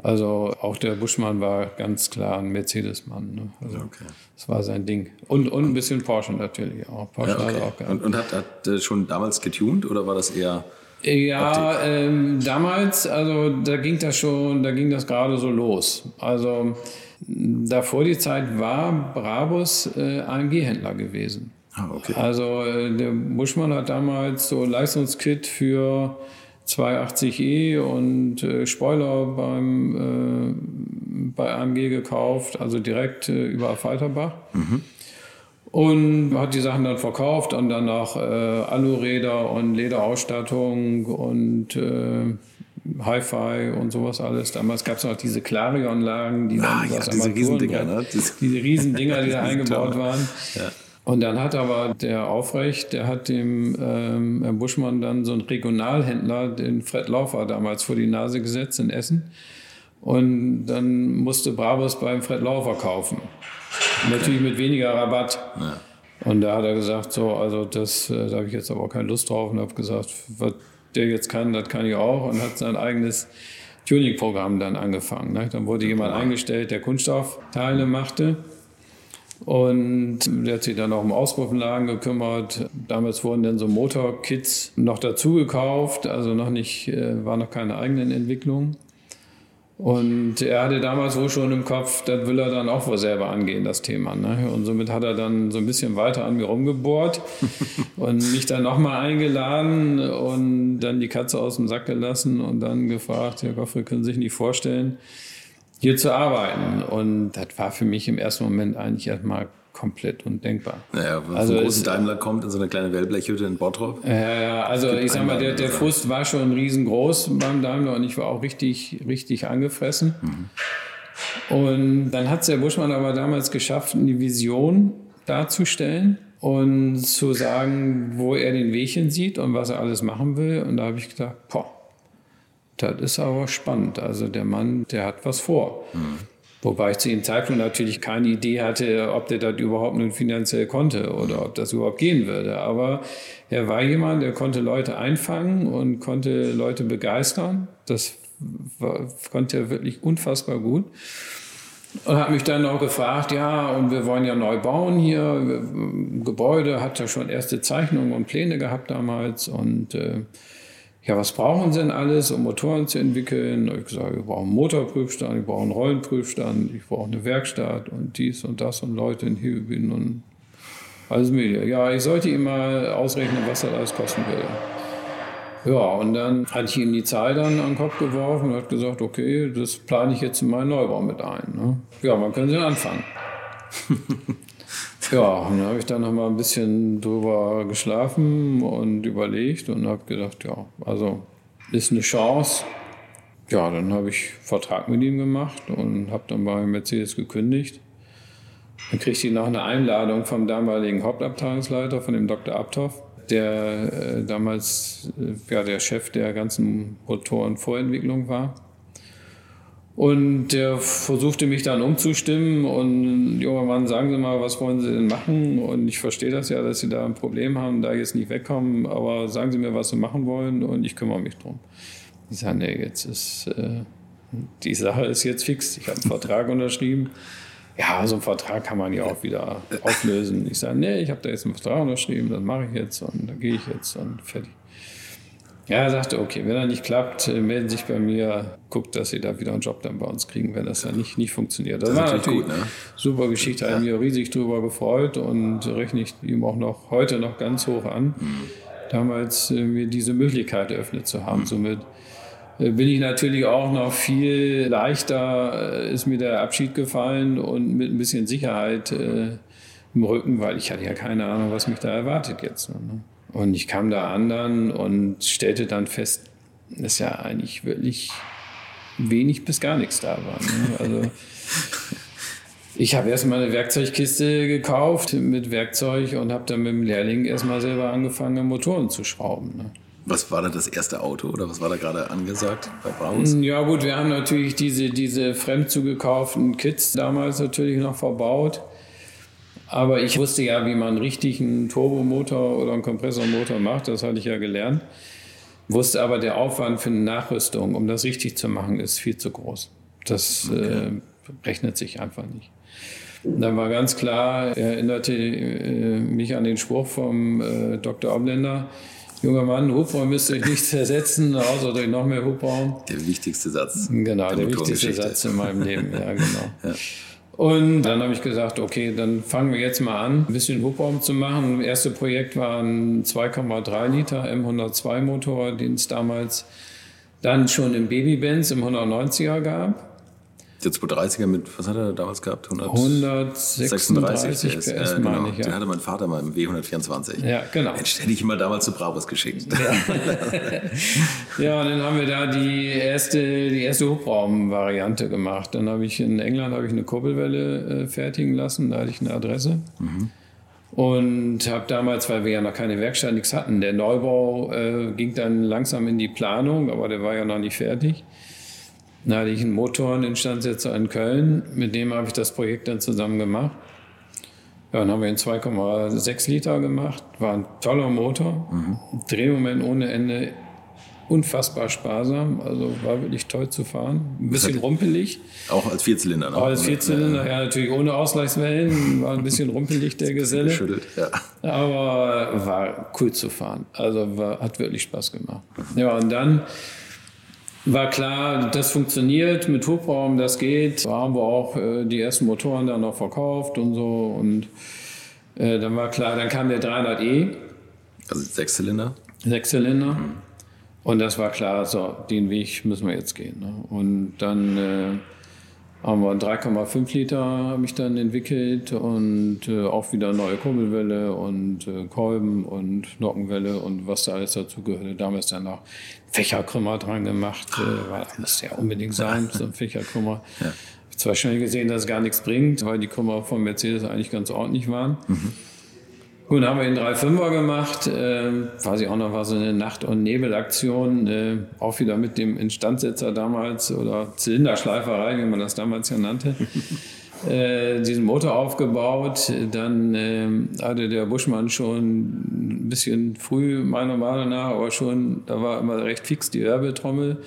S1: Also auch der Buschmann war ganz klar ein Mercedes-Mann. Ne? Also
S3: Okay.
S1: Das war sein Ding. Und, und ein bisschen Porsche natürlich auch. Porsche
S3: Ja,
S1: hat er
S3: okay.
S1: auch gehabt.
S3: Und, und hat, hat äh, schon damals getuned oder war das eher
S1: Ja, ähm, damals, also da ging das schon, da ging das gerade so los. Also davor die Zeit war Brabus äh, AMG-Händler gewesen.
S3: Ah, okay.
S1: Also äh, der Buschmann hat damals so Leistungskit für 280e und äh, Spoiler beim, äh, bei AMG gekauft, also direkt äh, über Falterbach. Und hat die Sachen dann verkauft und dann noch äh, Aluräder und Lederausstattung und äh, Hi-Fi und sowas alles. Damals gab es noch diese Clarion-Lagen, die
S3: Ah,
S1: dann
S3: ja, diese Riesendinger, ne? Diese-
S1: Riesendinger, die da eingebaut waren. Und dann hat aber der Aufrecht, der hat dem ähm, Herrn Buschmann dann so einen Regionalhändler, den Fred Laufer damals vor die Nase gesetzt in Essen. Und dann musste Brabus beim Fred Laufer kaufen. Natürlich mit weniger Rabatt. Und da hat er gesagt, so, also das, äh, da habe ich jetzt aber auch keine Lust drauf und habe gesagt, was der jetzt kann, das kann ich auch und hat sein eigenes Tuning-Programm dann angefangen. Ne? Dann wurde jemand eingestellt, der Kunststoffteile machte. Und der hat sich dann auch um Auspuffanlagen gekümmert. Damals wurden dann so Motorkits noch dazu gekauft, also noch nicht, äh, war noch keine eigenen Entwicklungen. Und er hatte damals wohl schon im Kopf, das will er dann auch wohl selber angehen, das Thema. Ne? Und somit hat er dann so ein bisschen weiter an mir rumgebohrt und mich dann nochmal eingeladen und dann die Katze aus dem Sack gelassen und dann gefragt, Herr Goffrey, können Sie sich nicht vorstellen, hier zu arbeiten. Und das war für mich im ersten Moment eigentlich erstmal komplett undenkbar.
S3: Naja, wenn also ein großen Daimler kommt in so eine kleine Wellblechhütte in Bottrop.
S1: Ja, ja, also ich sag mal, der, der Frust war schon riesengroß beim Daimler und ich war auch richtig, richtig angefressen. Mhm. Und dann hat es der Buschmann aber damals geschafft, eine Vision darzustellen und zu sagen, wo er den Weg hin sieht und was er alles machen will. Und da habe ich gedacht, boah, das ist aber spannend. Also der Mann, der hat was vor. Mhm. Wobei ich zu dem Zeitpunkt natürlich keine Idee hatte, ob der das überhaupt nun finanziell konnte oder ob das überhaupt gehen würde. Aber er war jemand, der konnte Leute einfangen und konnte Leute begeistern. Das war, konnte er wirklich unfassbar gut. Und hat mich dann auch gefragt, ja, und wir wollen ja neu bauen hier. Gebäude hat ja schon erste Zeichnungen und Pläne gehabt damals. Und äh, ja, was brauchen Sie denn alles, um Motoren zu entwickeln? Ich sage, wir brauchen einen Motorprüfstand, ich brauche einen Rollenprüfstand, ich brauche eine Werkstatt und dies und das und Leute in Hebeln und alles mögliche. Ja, ich sollte ihm mal ausrechnen, was das alles kosten würde. Ja, und dann hatte ich ihm die Zahl dann an den Kopf geworfen und hat gesagt, okay, das plane ich jetzt in meinen Neubau mit ein. Ne? Ja, wann können Sie anfangen? Ja, und dann habe ich dann noch mal ein bisschen drüber geschlafen und überlegt und habe gedacht, ja, also ist eine Chance. Ja, dann habe ich Vertrag mit ihm gemacht und habe dann bei Mercedes gekündigt. Dann kriegte ich noch eine Einladung vom damaligen Hauptabteilungsleiter, von dem Dr. Abtoff, der äh, damals äh, ja, der Chef der ganzen Motorenvorentwicklung war. Und der versuchte mich dann umzustimmen und junger Mann, sagen Sie mal, was wollen Sie denn machen? Und ich verstehe das ja, dass Sie da ein Problem haben, da jetzt nicht wegkommen, aber sagen Sie mir, was Sie machen wollen und ich kümmere mich drum. Ich sage, nee, jetzt ist, äh, die Sache ist jetzt fix. Ich habe einen Vertrag unterschrieben. Ja, so einen Vertrag kann man ja auch wieder auflösen. Ich sage, nee, ich habe da jetzt einen Vertrag unterschrieben, das mache ich jetzt und da gehe ich jetzt und fertig. Ja, er sagte, okay, wenn er nicht klappt, äh, melden sich bei mir, guckt, dass sie da wieder einen Job dann bei uns kriegen, wenn das dann nicht, nicht funktioniert. Das, das war natürlich gut, ne? super Geschichte, ja. habe mich riesig drüber gefreut und rechne ich ihm auch noch heute noch ganz hoch an, mhm. damals äh, mir diese Möglichkeit eröffnet zu haben. Mhm. Somit äh, bin ich natürlich auch noch viel leichter, ist mir der Abschied gefallen und mit ein bisschen Sicherheit äh, im Rücken, weil ich hatte ja keine Ahnung, was mich da erwartet jetzt. Ne? Und ich kam da an dann und stellte dann fest, dass ja eigentlich wirklich wenig bis gar nichts da war. Ne? Also ich habe erstmal eine Werkzeugkiste gekauft mit Werkzeug und habe dann mit dem Lehrling erstmal selber angefangen, Motoren zu schrauben. Ne?
S3: Was war da das erste Auto oder was war da gerade angesagt bei Braus?
S1: Ja gut, wir haben natürlich diese, diese fremd zugekauften Kits damals natürlich noch verbaut. Aber ich wusste ja, wie man richtig einen Turbomotor oder einen Kompressormotor macht, das hatte ich ja gelernt. Wusste aber, der Aufwand für eine Nachrüstung, um das richtig zu machen, ist viel zu groß. Das okay. äh, rechnet sich einfach nicht. Und dann war ganz klar, er erinnerte äh, mich an den Spruch vom äh, Dr. Obländer, junger Mann, Hubraum müsst ihr euch nicht zersetzen, außer durch noch mehr Hubraum.
S3: Der wichtigste Satz.
S1: Genau, der, der wichtigste Satz in meinem Leben, ja genau. ja. Und dann habe ich gesagt, okay, dann fangen wir jetzt mal an, ein bisschen Hubraum zu machen. Das erste Projekt war ein 2,3 Liter M102 Motor, den es damals dann schon im Babybenz im 190er gab.
S3: Der 230er mit, was hat er damals gehabt?
S1: 136 PS, PS
S3: äh, genau. meine ich. Ja. Den hatte mein Vater mal im W124.
S1: Ja, genau.
S3: Den hätte ich immer damals zu Brabus geschickt.
S1: Ja. ja, und dann haben wir da die erste, die erste Hubraumvariante gemacht. Dann habe ich in England habe ich eine Kurbelwelle äh, fertigen lassen, da hatte ich eine Adresse. Mhm. Und habe damals, weil wir ja noch keine Werkstatt, nichts hatten, der Neubau äh, ging dann langsam in die Planung, aber der war ja noch nicht fertig. Da hatte ich einen Motoreninstandsetzer in Köln, mit dem habe ich das Projekt dann zusammen gemacht. Ja, dann haben wir in 2,6 Liter gemacht. War ein toller Motor. Mhm. Drehmoment ohne Ende. unfassbar sparsam. Also war wirklich toll zu fahren. Ein bisschen rumpelig.
S3: Auch als Vierzylinder, ne?
S1: Auch als Vierzylinder, ja, natürlich ohne Ausgleichswellen. War ein bisschen rumpelig, der Geselle.
S3: Ja.
S1: Aber war cool zu fahren. Also war, hat wirklich Spaß gemacht. Ja, und dann war klar, das funktioniert mit Hubraum, das geht. Da haben wir auch äh, die ersten Motoren dann noch verkauft und so. Und äh, dann war klar, dann kam der 300e.
S3: Also Sechszylinder?
S1: Sechszylinder. Mhm. Und das war klar, so, den Weg müssen wir jetzt gehen. Ne? Und dann äh, haben wir 3,5 Liter habe ich dann entwickelt und äh, auch wieder neue Kurbelwelle und äh, Kolben und Nockenwelle und was da alles dazu gehörte. Damals dann noch Fächerkrümmer dran gemacht, äh, weil das muss ja unbedingt sein, so ein Fächerkrümmer. Ja. Ich habe zwar schnell gesehen, dass es gar nichts bringt, weil die Krümmer von Mercedes eigentlich ganz ordentlich waren. Mhm. Gut, haben wir den 3-5er gemacht. Äh, weiß ich auch noch, war so eine Nacht- und Nebelaktion. Äh, auch wieder mit dem Instandsetzer damals oder Zylinderschleiferei, wie man das damals ja nannte. äh, diesen Motor aufgebaut. Dann äh, hatte der Buschmann schon ein bisschen früh, meiner Meinung nach, aber schon, da war immer recht fix die Werbetrommel.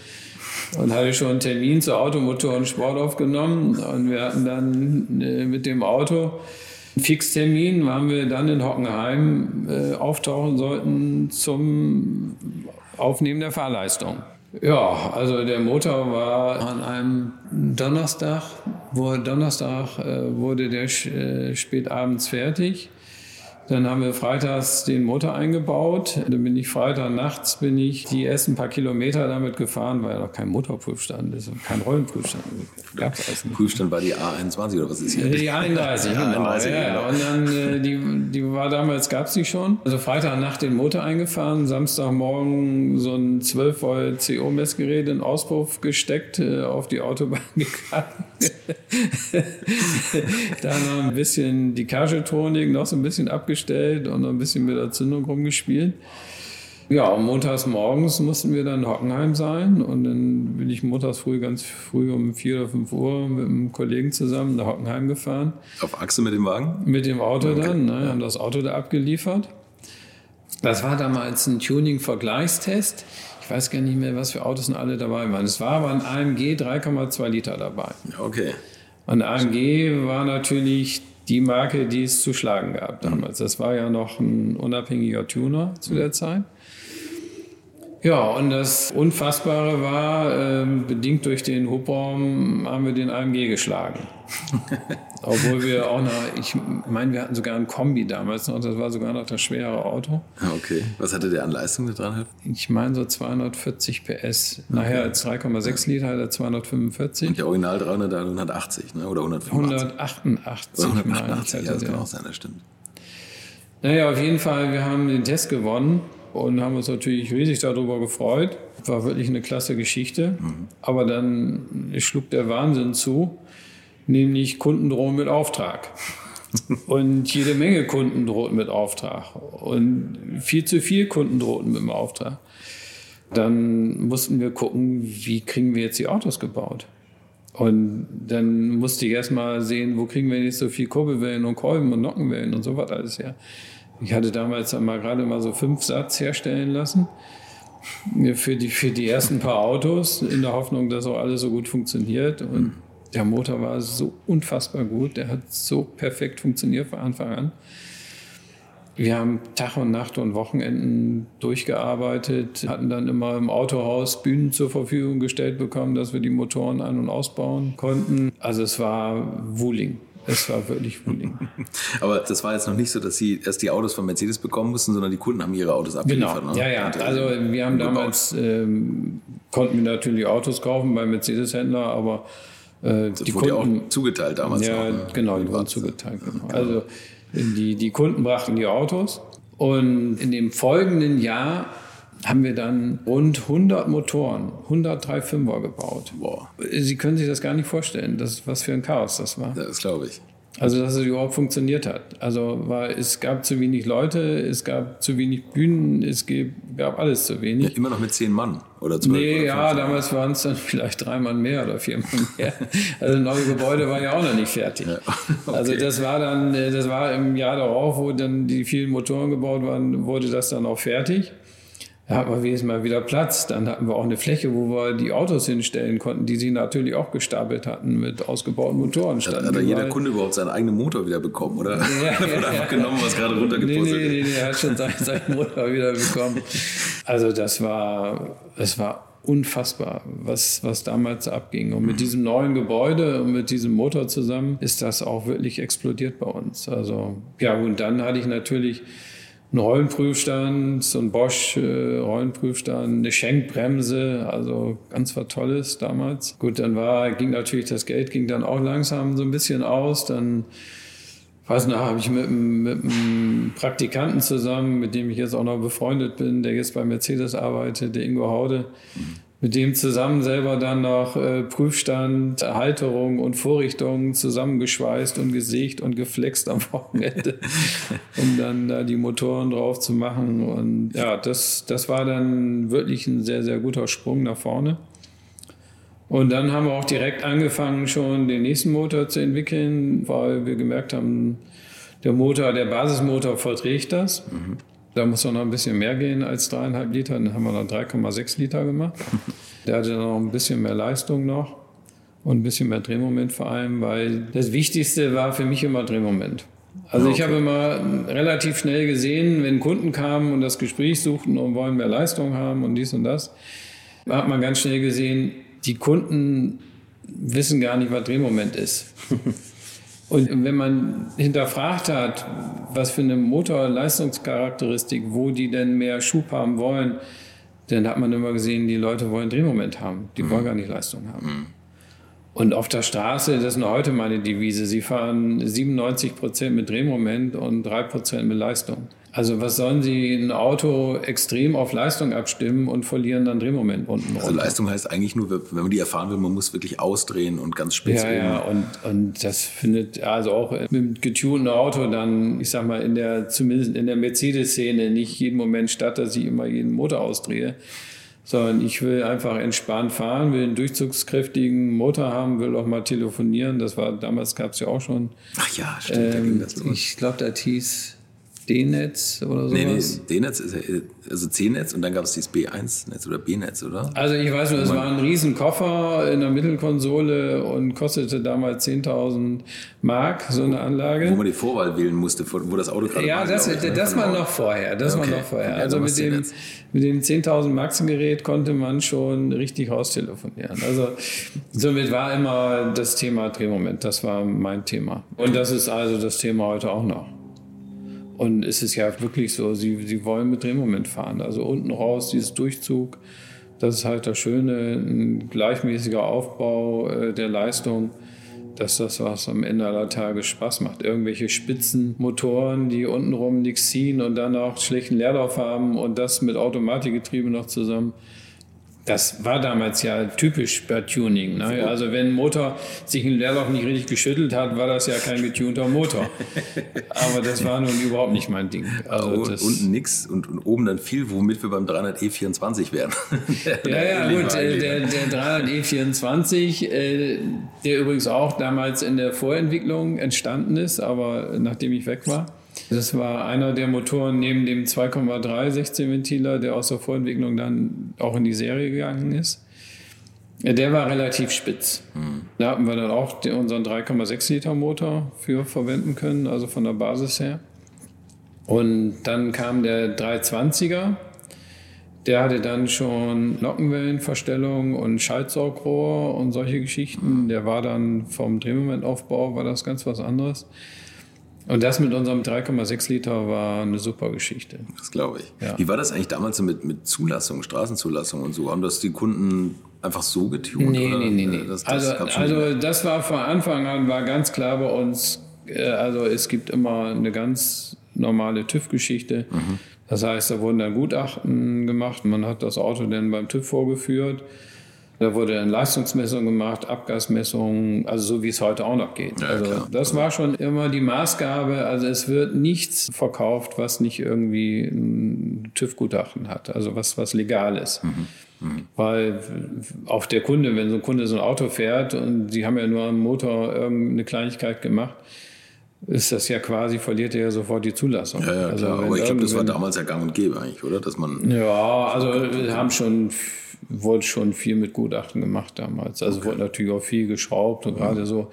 S1: Und hatte schon einen Termin zu Automotor und Sport aufgenommen. Und wir hatten dann äh, mit dem Auto Fixtermin, wann wir dann in Hockenheim äh, auftauchen sollten zum Aufnehmen der Fahrleistung. Ja, also der Motor war an einem Donnerstag, wo Donnerstag äh, wurde der äh, spät abends fertig. Dann haben wir freitags den Motor eingebaut. Dann bin ich Freitag nachts bin ich die ersten paar Kilometer damit gefahren, weil ja noch kein Motorprüfstand ist und kein Rollenprüfstand.
S3: Gab's alles nicht. Prüfstand war die A21 oder was ist hier?
S1: Die A31, genau. A31, ja, genau. Und dann äh, die, die war damals gab's die schon. Also Freitag Nacht den Motor eingefahren, Samstagmorgen so ein 12 Volt CO Messgerät in Auspuff gesteckt, äh, auf die Autobahn gegangen. dann noch ein bisschen die Kagetronik noch so ein bisschen abgestellt und ein bisschen mit der Zündung rumgespielt. Ja, und montags morgens mussten wir dann in Hockenheim sein und dann bin ich montags früh, ganz früh um vier oder fünf Uhr mit einem Kollegen zusammen nach Hockenheim gefahren.
S3: Auf Achse mit dem Wagen?
S1: Mit dem Auto okay. dann, ne, haben das Auto da abgeliefert. Das war damals ein Tuning-Vergleichstest. Ich weiß gar nicht mehr, was für Autos alle dabei waren. Es war aber ein AMG 3,2 Liter dabei.
S3: Okay.
S1: Und AMG war natürlich die Marke, die es zu schlagen gab damals. Das war ja noch ein unabhängiger Tuner zu der Zeit. Ja, und das Unfassbare war, äh, bedingt durch den Hubraum haben wir den AMG geschlagen. Obwohl wir auch noch, ich meine, wir hatten sogar ein Kombi damals noch, das war sogar noch das schwere Auto.
S3: Ah, okay. Was hatte der an Leistung da dran?
S1: Ich meine so 240 PS. Nachher als 3,6 Liter hat er 245.
S3: Und der Original 300 180, ne? oder 185?
S1: 188.
S3: 188, ja, das kann auch sein, das stimmt.
S1: Naja, auf jeden Fall, wir haben den Test gewonnen und haben uns natürlich riesig darüber gefreut. War wirklich eine klasse Geschichte. Mhm. Aber dann schlug der Wahnsinn zu, nämlich Kunden drohen mit Auftrag. und jede Menge Kunden drohten mit Auftrag. Und viel zu viel Kunden drohten mit dem Auftrag. Dann mussten wir gucken, wie kriegen wir jetzt die Autos gebaut. Und dann musste ich erst mal sehen, wo kriegen wir jetzt so viel Kurbelwellen und Kolben und Nockenwellen und so was alles her. Ich hatte damals mal gerade mal so fünf Satz herstellen lassen für die, für die ersten paar Autos, in der Hoffnung, dass auch alles so gut funktioniert. Und der Motor war so unfassbar gut, der hat so perfekt funktioniert von Anfang an. Wir haben Tag und Nacht und Wochenenden durchgearbeitet, hatten dann immer im Autohaus Bühnen zur Verfügung gestellt bekommen, dass wir die Motoren an- und ausbauen konnten. Also es war Wuling. Es war wirklich Wuling.
S3: Aber das war jetzt noch nicht so, dass Sie erst die Autos von Mercedes bekommen mussten, sondern die Kunden haben ihre Autos abgeliefert.
S1: Genau. Ne? Ja, ja. Äh, also wir haben damals, ähm, konnten wir natürlich Autos kaufen bei Mercedes-Händler, aber
S3: äh, die wurde Kunden, ja auch zugeteilt damals.
S1: Ja, noch, ne? genau, die wurden zugeteilt. Genau. Also die, die Kunden brachten die Autos und in dem folgenden Jahr haben wir dann rund 100 Motoren, 103 Fünfer gebaut. Boah. Sie können sich das gar nicht vorstellen, das, was für ein Chaos das war.
S3: Das glaube ich.
S1: Also, dass es überhaupt funktioniert hat. Also, war, es gab zu wenig Leute, es gab zu wenig Bühnen, es gab alles zu wenig. Ja,
S3: immer noch mit zehn Mann oder zwölf?
S1: Nee, oder ja, damals waren es dann vielleicht drei Mann mehr oder vier Mann mehr. Also, neue Gebäude war ja auch noch nicht fertig. Ja, okay. Also, das war dann, das war im Jahr darauf, wo dann die vielen Motoren gebaut waren, wurde das dann auch fertig. Da hatten wir wenigstens mal wieder Platz. Dann hatten wir auch eine Fläche, wo wir die Autos hinstellen konnten, die sie natürlich auch gestapelt hatten mit ausgebauten Motoren.
S3: Hat, hat da jeder Kunde überhaupt seinen eigenen Motor wieder bekommen, oder? Ja,
S1: ja,
S3: oder einfach genommen, was gerade runtergepostet
S1: nee, nee, nee, nee, er hat schon seinen, seinen Motor wieder bekommen. Also das war, es war unfassbar, was, was damals abging. Und mit diesem neuen Gebäude und mit diesem Motor zusammen ist das auch wirklich explodiert bei uns. Also ja, und dann hatte ich natürlich einen Rollenprüfstand, so ein Bosch äh, Rollenprüfstand, eine Schenkbremse, also ganz was Tolles damals. Gut, dann war, ging natürlich das Geld ging dann auch langsam so ein bisschen aus. Dann weiß noch, habe ich mit, mit einem Praktikanten zusammen, mit dem ich jetzt auch noch befreundet bin, der jetzt bei Mercedes arbeitet, der Ingo Haude, mit dem zusammen selber dann noch äh, Prüfstand, Halterung und Vorrichtung zusammengeschweißt und gesägt und geflext am Wochenende, um dann da die Motoren drauf zu machen. Und ja, das, das war dann wirklich ein sehr, sehr guter Sprung nach vorne. Und dann haben wir auch direkt angefangen, schon den nächsten Motor zu entwickeln, weil wir gemerkt haben, der Motor, der Basismotor verträgt das. Mhm. Da muss noch ein bisschen mehr gehen als dreieinhalb Liter. Dann haben wir dann 3,6 Liter gemacht. Der hatte dann noch ein bisschen mehr Leistung noch und ein bisschen mehr Drehmoment vor allem, weil das Wichtigste war für mich immer Drehmoment. Also okay. ich habe immer relativ schnell gesehen, wenn Kunden kamen und das Gespräch suchten und wollen mehr Leistung haben und dies und das, hat man ganz schnell gesehen, die Kunden wissen gar nicht, was Drehmoment ist. Und wenn man hinterfragt hat, was für eine Motorleistungscharakteristik, wo die denn mehr Schub haben wollen, dann hat man immer gesehen, die Leute wollen Drehmoment haben. Die mhm. wollen gar nicht Leistung haben. Mhm. Und auf der Straße, das ist noch heute meine Devise, sie fahren 97 Prozent mit Drehmoment und 3 Prozent mit Leistung. Also was sollen Sie ein Auto extrem auf Leistung abstimmen und verlieren dann Drehmoment unten
S3: Also Leistung heißt eigentlich nur, wenn man die erfahren will, man muss wirklich ausdrehen und ganz spitz
S1: Ja, ja, und, und das findet also auch mit einem getunten Auto dann, ich sag mal, in der, zumindest in der Mercedes-Szene nicht jeden Moment statt, dass ich immer jeden Motor ausdrehe sondern ich will einfach entspannt fahren, will einen durchzugskräftigen Motor haben, will auch mal telefonieren. Das war damals gab es ja auch schon.
S3: Ach ja, stimmt. Ähm, da ging
S1: das los. Ich glaube, das hieß D-Netz oder sowas? Nee, nee,
S3: D-Netz ist also C-Netz und dann gab es dieses B1-Netz oder B-Netz, oder?
S1: Also ich weiß nur, es war ein Riesenkoffer in der Mittelkonsole und kostete damals 10.000 Mark, so eine Anlage.
S3: Wo man die Vorwahl wählen musste, wo das Auto gerade
S1: Ja, war, das, ich, ne? das war noch vorher, das okay. war noch vorher. Also mit dem, mit dem 10.000 Mark-Gerät konnte man schon richtig raustelefonieren. Also somit war immer das Thema Drehmoment, das war mein Thema. Und das ist also das Thema heute auch noch. Und es ist ja wirklich so, sie, sie wollen mit Drehmoment fahren. Also unten raus, dieses Durchzug, das ist halt das Schöne, ein gleichmäßiger Aufbau äh, der Leistung. dass das, was am Ende aller Tage Spaß macht. Irgendwelche spitzen Motoren, die untenrum nichts ziehen und dann auch schlechten Leerlauf haben und das mit Automatikgetriebe noch zusammen das war damals ja typisch bei Tuning. Ne? Also wenn ein Motor sich ein Leerloch nicht richtig geschüttelt hat, war das ja kein getunter Motor. Aber das war nun überhaupt nicht mein Ding.
S3: Also unten nix und, und, oben dann viel, womit wir beim 300E24 wären.
S1: ja, ja, gut. Äh, der, der 300E24, äh, der übrigens auch damals in der Vorentwicklung entstanden ist, aber nachdem ich weg war. Das war einer der Motoren neben dem 2,3 16-Ventiler, der aus der Vorentwicklung dann auch in die Serie gegangen ist. Der war relativ spitz. Mhm. Da hatten wir dann auch unseren 3,6 Liter Motor für verwenden können, also von der Basis her. Und dann kam der 320er. Der hatte dann schon Nockenwellenverstellung und Schaltsaugrohr und solche Geschichten. Der war dann vom Drehmomentaufbau war das ganz was anderes. Und das mit unserem 3,6 Liter war eine super Geschichte.
S3: Das glaube ich. Ja. Wie war das eigentlich damals so mit, mit Zulassung, Straßenzulassung und so? Haben das die Kunden einfach so getunt?
S1: Nee, oder? nee, nee. nee. Das, das also, also das war von Anfang an war ganz klar bei uns, äh, also es gibt immer eine ganz normale TÜV-Geschichte. Mhm. Das heißt, da wurden dann Gutachten gemacht, man hat das Auto dann beim TÜV vorgeführt. Da wurde eine Leistungsmessung gemacht, Abgasmessung, also so wie es heute auch noch geht. Ja, also klar. das war schon immer die Maßgabe. Also es wird nichts verkauft, was nicht irgendwie ein TÜV-Gutachten hat, also was, was legal ist. Mhm. Mhm. Weil auch der Kunde, wenn so ein Kunde so ein Auto fährt und sie haben ja nur am Motor irgendeine Kleinigkeit gemacht, ist das ja quasi, verliert er ja sofort die Zulassung.
S3: Ja, ja
S1: also.
S3: Aber ich glaube, das war damals ja gang und gäbe eigentlich, oder? Dass man
S1: ja, also wir haben schon, wurde schon viel mit Gutachten gemacht damals. Also okay. wurde natürlich auch viel geschraubt und gerade so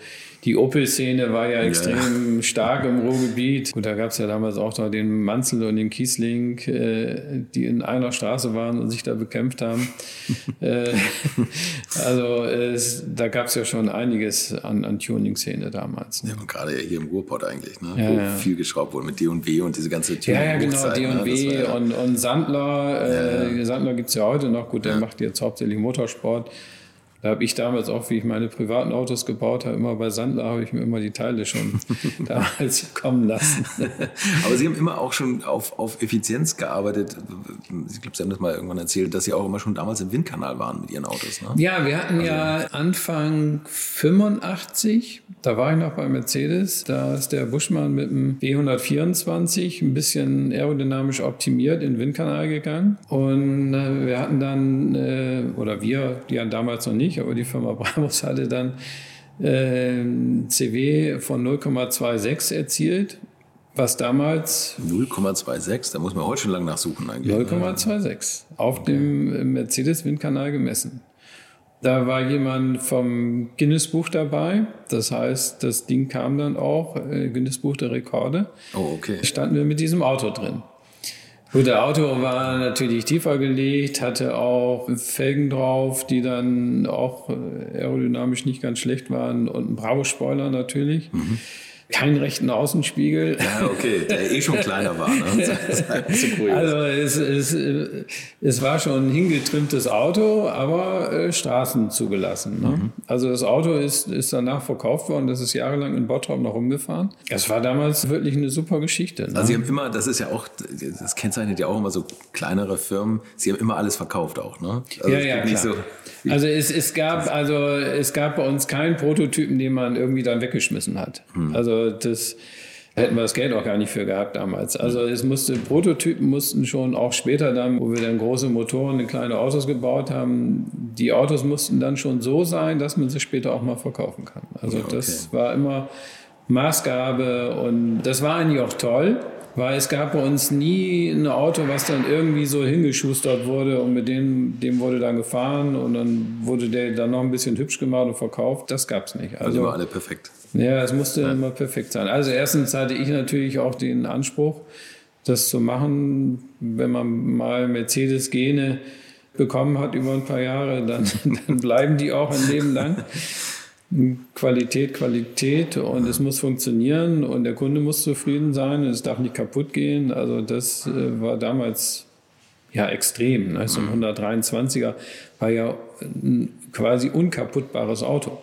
S1: die Opel-Szene war ja extrem ja. stark im Ruhrgebiet. Gut, da gab es ja damals auch noch den Manzel und den Kiesling, äh, die in einer Straße waren und sich da bekämpft haben. äh, also es, da gab es ja schon einiges an, an Tuning-Szene damals.
S3: Ne? Ja, und gerade hier im Ruhrpott eigentlich, ne? Ja, wo ja. viel geschraubt wurde mit D&W und diese ganze
S1: Tuning. Ja, ja, genau, D&W ne? und, und Sandler. Äh, Sandler gibt es ja heute noch. Gut, der macht jetzt hauptsächlich Motorsport. Da habe ich damals auch, wie ich meine privaten Autos gebaut habe, immer bei Sandler habe ich mir immer die Teile schon damals kommen lassen.
S3: Aber Sie haben immer auch schon auf, auf Effizienz gearbeitet. Ich glaube, Sie haben das mal irgendwann erzählt, dass Sie auch immer schon damals im Windkanal waren mit Ihren Autos. Ne?
S1: Ja, wir hatten also, ja Anfang 85, da war ich noch bei Mercedes, da ist der Buschmann mit dem B124 ein bisschen aerodynamisch optimiert in den Windkanal gegangen. Und äh, wir hatten dann, äh, oder wir, die hatten damals noch nicht, nicht, aber die Firma Brabus hatte dann äh, CW von 0,26 erzielt, was damals
S3: 0,26, da muss man heute schon lange nachsuchen eigentlich.
S1: 0,26 auf okay. dem Mercedes-Windkanal gemessen. Da war jemand vom Guinness-Buch dabei. Das heißt, das Ding kam dann auch, äh, Guinness-Buch der Rekorde.
S3: Oh, okay.
S1: Standen wir mit diesem Auto drin. Gut, der Auto war natürlich tiefer gelegt, hatte auch Felgen drauf, die dann auch äh, aerodynamisch nicht ganz schlecht waren und ein Bravo-Spoiler natürlich. Mhm keinen rechten Außenspiegel.
S3: Ja, okay, der eh schon kleiner war. Ne?
S1: also es, es, es war schon ein hingetrimmtes Auto, aber äh, Straßen zugelassen. Ne? Mhm. Also das Auto ist, ist danach verkauft worden, das ist jahrelang in Bottrop noch rumgefahren. Das war damals wirklich eine super Geschichte. Ne?
S3: Also Sie haben immer, das ist ja auch, das kennzeichnet ja auch immer so kleinere Firmen, Sie haben immer alles verkauft auch, ne?
S1: Also ja, ja, klar. So also es, es gab also es gab bei uns keinen Prototypen, den man irgendwie dann weggeschmissen hat. Mhm. Also das hätten wir das Geld auch gar nicht für gehabt damals. Also es musste, Prototypen mussten schon auch später dann, wo wir dann große Motoren in kleine Autos gebaut haben, die Autos mussten dann schon so sein, dass man sie später auch mal verkaufen kann. Also okay. das war immer Maßgabe und das war eigentlich auch toll. Weil es gab bei uns nie ein Auto, was dann irgendwie so hingeschustert wurde und mit dem, dem wurde dann gefahren und dann wurde der dann noch ein bisschen hübsch gemacht und verkauft. Das gab es nicht.
S3: Also, also immer alle perfekt.
S1: Ja, es musste ja. immer perfekt sein. Also erstens hatte ich natürlich auch den Anspruch, das zu machen, wenn man mal Mercedes-Gene bekommen hat über ein paar Jahre, dann, dann bleiben die auch ein Leben lang. Qualität, Qualität und es muss funktionieren und der Kunde muss zufrieden sein und es darf nicht kaputt gehen. Also das äh, war damals ja extrem. Ne? So ein 123er war ja ein quasi unkaputtbares Auto.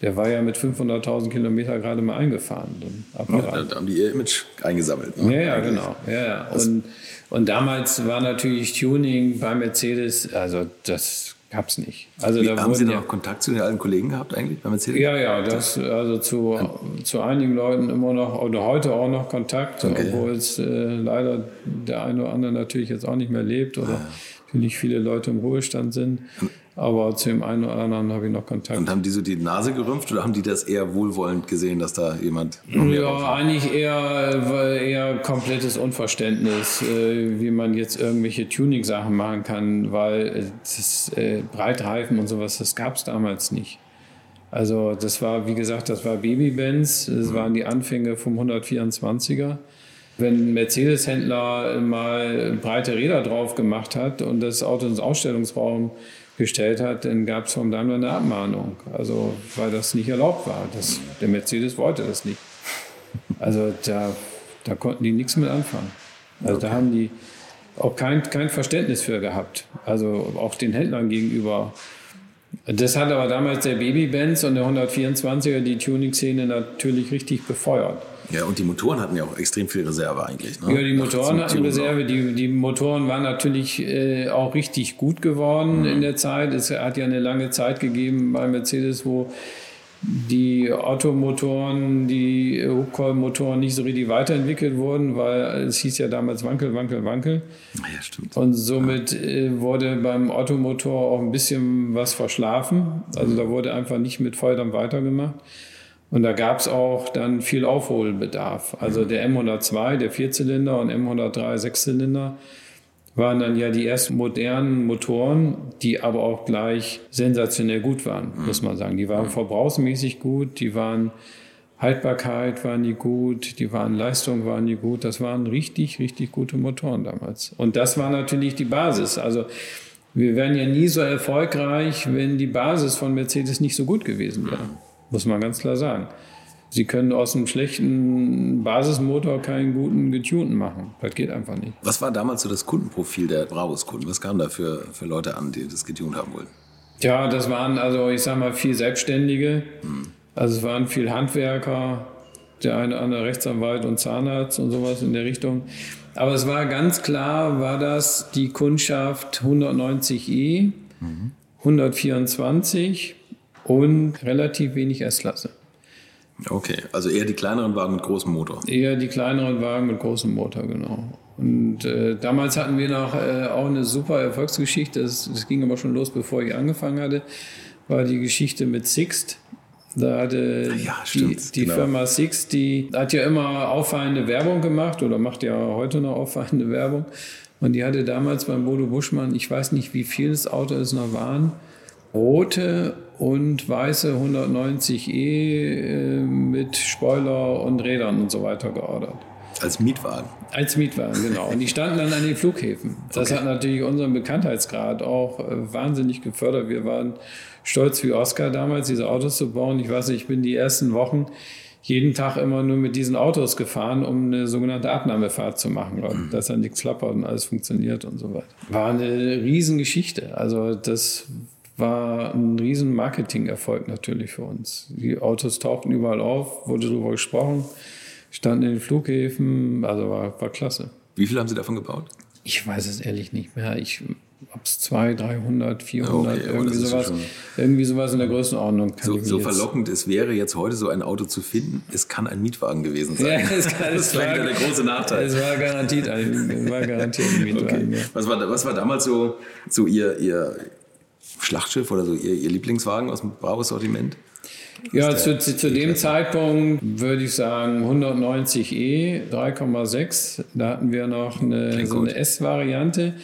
S1: Der war ja mit 500.000 Kilometer gerade mal eingefahren.
S3: Ja, da haben die ihr Image eingesammelt.
S1: Ne? Ja, ja, genau. Ja, ja. Und, und damals war natürlich Tuning bei Mercedes, also das gab es nicht.
S3: Also Wie, da haben Sie noch ja, Kontakt zu den alten Kollegen gehabt eigentlich
S1: bei Mercedes? Ja, ja, das, also zu, ja. zu einigen Leuten immer noch oder heute auch noch Kontakt, okay. obwohl es äh, leider der eine oder andere natürlich jetzt auch nicht mehr lebt oder ah, natürlich viele Leute im Ruhestand sind. Aber zu dem einen oder anderen habe ich noch Kontakt.
S3: Und haben die so die Nase gerümpft oder haben die das eher wohlwollend gesehen, dass da jemand.
S1: Ja, eigentlich eher, eher komplettes Unverständnis, äh, wie man jetzt irgendwelche Tuning-Sachen machen kann, weil das äh, Breitreifen und sowas, das gab es damals nicht. Also, das war, wie gesagt, das war Baby-Benz, das mhm. waren die Anfänge vom 124er wenn ein Mercedes-Händler mal breite Räder drauf gemacht hat und das Auto ins Ausstellungsraum gestellt hat, dann gab es vom Daimler eine Abmahnung. Also weil das nicht erlaubt war. Das, der Mercedes wollte das nicht. Also da, da konnten die nichts mit anfangen. Also okay. da haben die auch kein, kein Verständnis für gehabt. Also auch den Händlern gegenüber. Das hat aber damals der Baby-Benz und der 124er die Tuning-Szene natürlich richtig befeuert.
S3: Ja, und die Motoren hatten ja auch extrem viel Reserve eigentlich.
S1: Ne? Ja, die Motoren hatten Reserve. Die, die Motoren waren natürlich äh, auch richtig gut geworden mhm. in der Zeit. Es hat ja eine lange Zeit gegeben bei Mercedes, wo die Otto-Motoren, die Hubcoil-Motoren nicht so richtig weiterentwickelt wurden, weil es hieß ja damals Wankel, Wankel, Wankel.
S3: Ja, stimmt.
S1: Und somit äh, wurde beim Otto-Motor auch ein bisschen was verschlafen. Also mhm. da wurde einfach nicht mit Volldampf weitergemacht. Und da gab es auch dann viel Aufholbedarf. Also der M102, der Vierzylinder und M103, Sechszylinder, waren dann ja die ersten modernen Motoren, die aber auch gleich sensationell gut waren, muss man sagen. Die waren verbrauchsmäßig gut, die waren Haltbarkeit waren die gut, die waren Leistung waren die gut. Das waren richtig, richtig gute Motoren damals. Und das war natürlich die Basis. Also wir wären ja nie so erfolgreich, wenn die Basis von Mercedes nicht so gut gewesen wäre. Muss man ganz klar sagen. Sie können aus einem schlechten Basismotor keinen guten getunten machen. Das geht einfach nicht.
S3: Was war damals so das Kundenprofil der Brabus-Kunden? Was kamen da für, für Leute an, die das getunt haben wollten?
S1: Ja, das waren also, ich sag mal, viel Selbstständige. Hm. Also es waren viel Handwerker, der eine oder andere Rechtsanwalt und Zahnarzt und sowas in der Richtung. Aber es war ganz klar, war das die Kundschaft 190e, mhm. 124 und relativ wenig S-Klasse.
S3: Okay, also eher die kleineren Wagen mit großem Motor.
S1: Eher die kleineren Wagen mit großem Motor, genau. Und äh, damals hatten wir noch äh, auch eine super Erfolgsgeschichte. Das, das, ging aber schon los, bevor ich angefangen hatte. War die Geschichte mit Sixt. Da hatte ja, die, die genau. Firma Six, die hat ja immer auffallende Werbung gemacht oder macht ja heute noch auffallende Werbung. Und die hatte damals beim Bodo Buschmann, ich weiß nicht, wie viel das Auto es noch waren, rote und weiße 190e äh, mit Spoiler und Rädern und so weiter geordert.
S3: Als Mietwagen?
S1: Als Mietwagen, genau. Und die standen dann an den Flughäfen. Das okay. hat natürlich unseren Bekanntheitsgrad auch äh, wahnsinnig gefördert. Wir waren stolz wie Oscar damals, diese Autos zu bauen. Ich weiß nicht, ich bin die ersten Wochen jeden Tag immer nur mit diesen Autos gefahren, um eine sogenannte Abnahmefahrt zu machen, mhm. dass dann nichts klappert und alles funktioniert und so weiter. War eine Riesengeschichte. Also das war ein riesen Marketingerfolg natürlich für uns. Die Autos tauchten überall auf, wurde darüber gesprochen, standen in den Flughäfen, also war, war klasse.
S3: Wie viel haben Sie davon gebaut?
S1: Ich weiß es ehrlich nicht mehr. Ich ob es 200, 300, 400, okay, irgendwie, sowas, irgendwie sowas in der Größenordnung.
S3: so, so verlockend es wäre, jetzt heute so ein Auto zu finden, es kann ein Mietwagen gewesen sein. Ja,
S1: es kann, das
S3: war der große Nachteil.
S1: Es war garantiert ein, war garantiert ein Mietwagen. Okay.
S3: Ja. Was, war, was war damals so, so ihr, ihr Schlachtschiff oder so ihr, ihr Lieblingswagen aus dem Bravo-Sortiment?
S1: Ja, zu, zu, zu, dem Zeitpunkt würde ich sagen 190e 3,6. Da hatten wir noch eine, so eine S-Variante.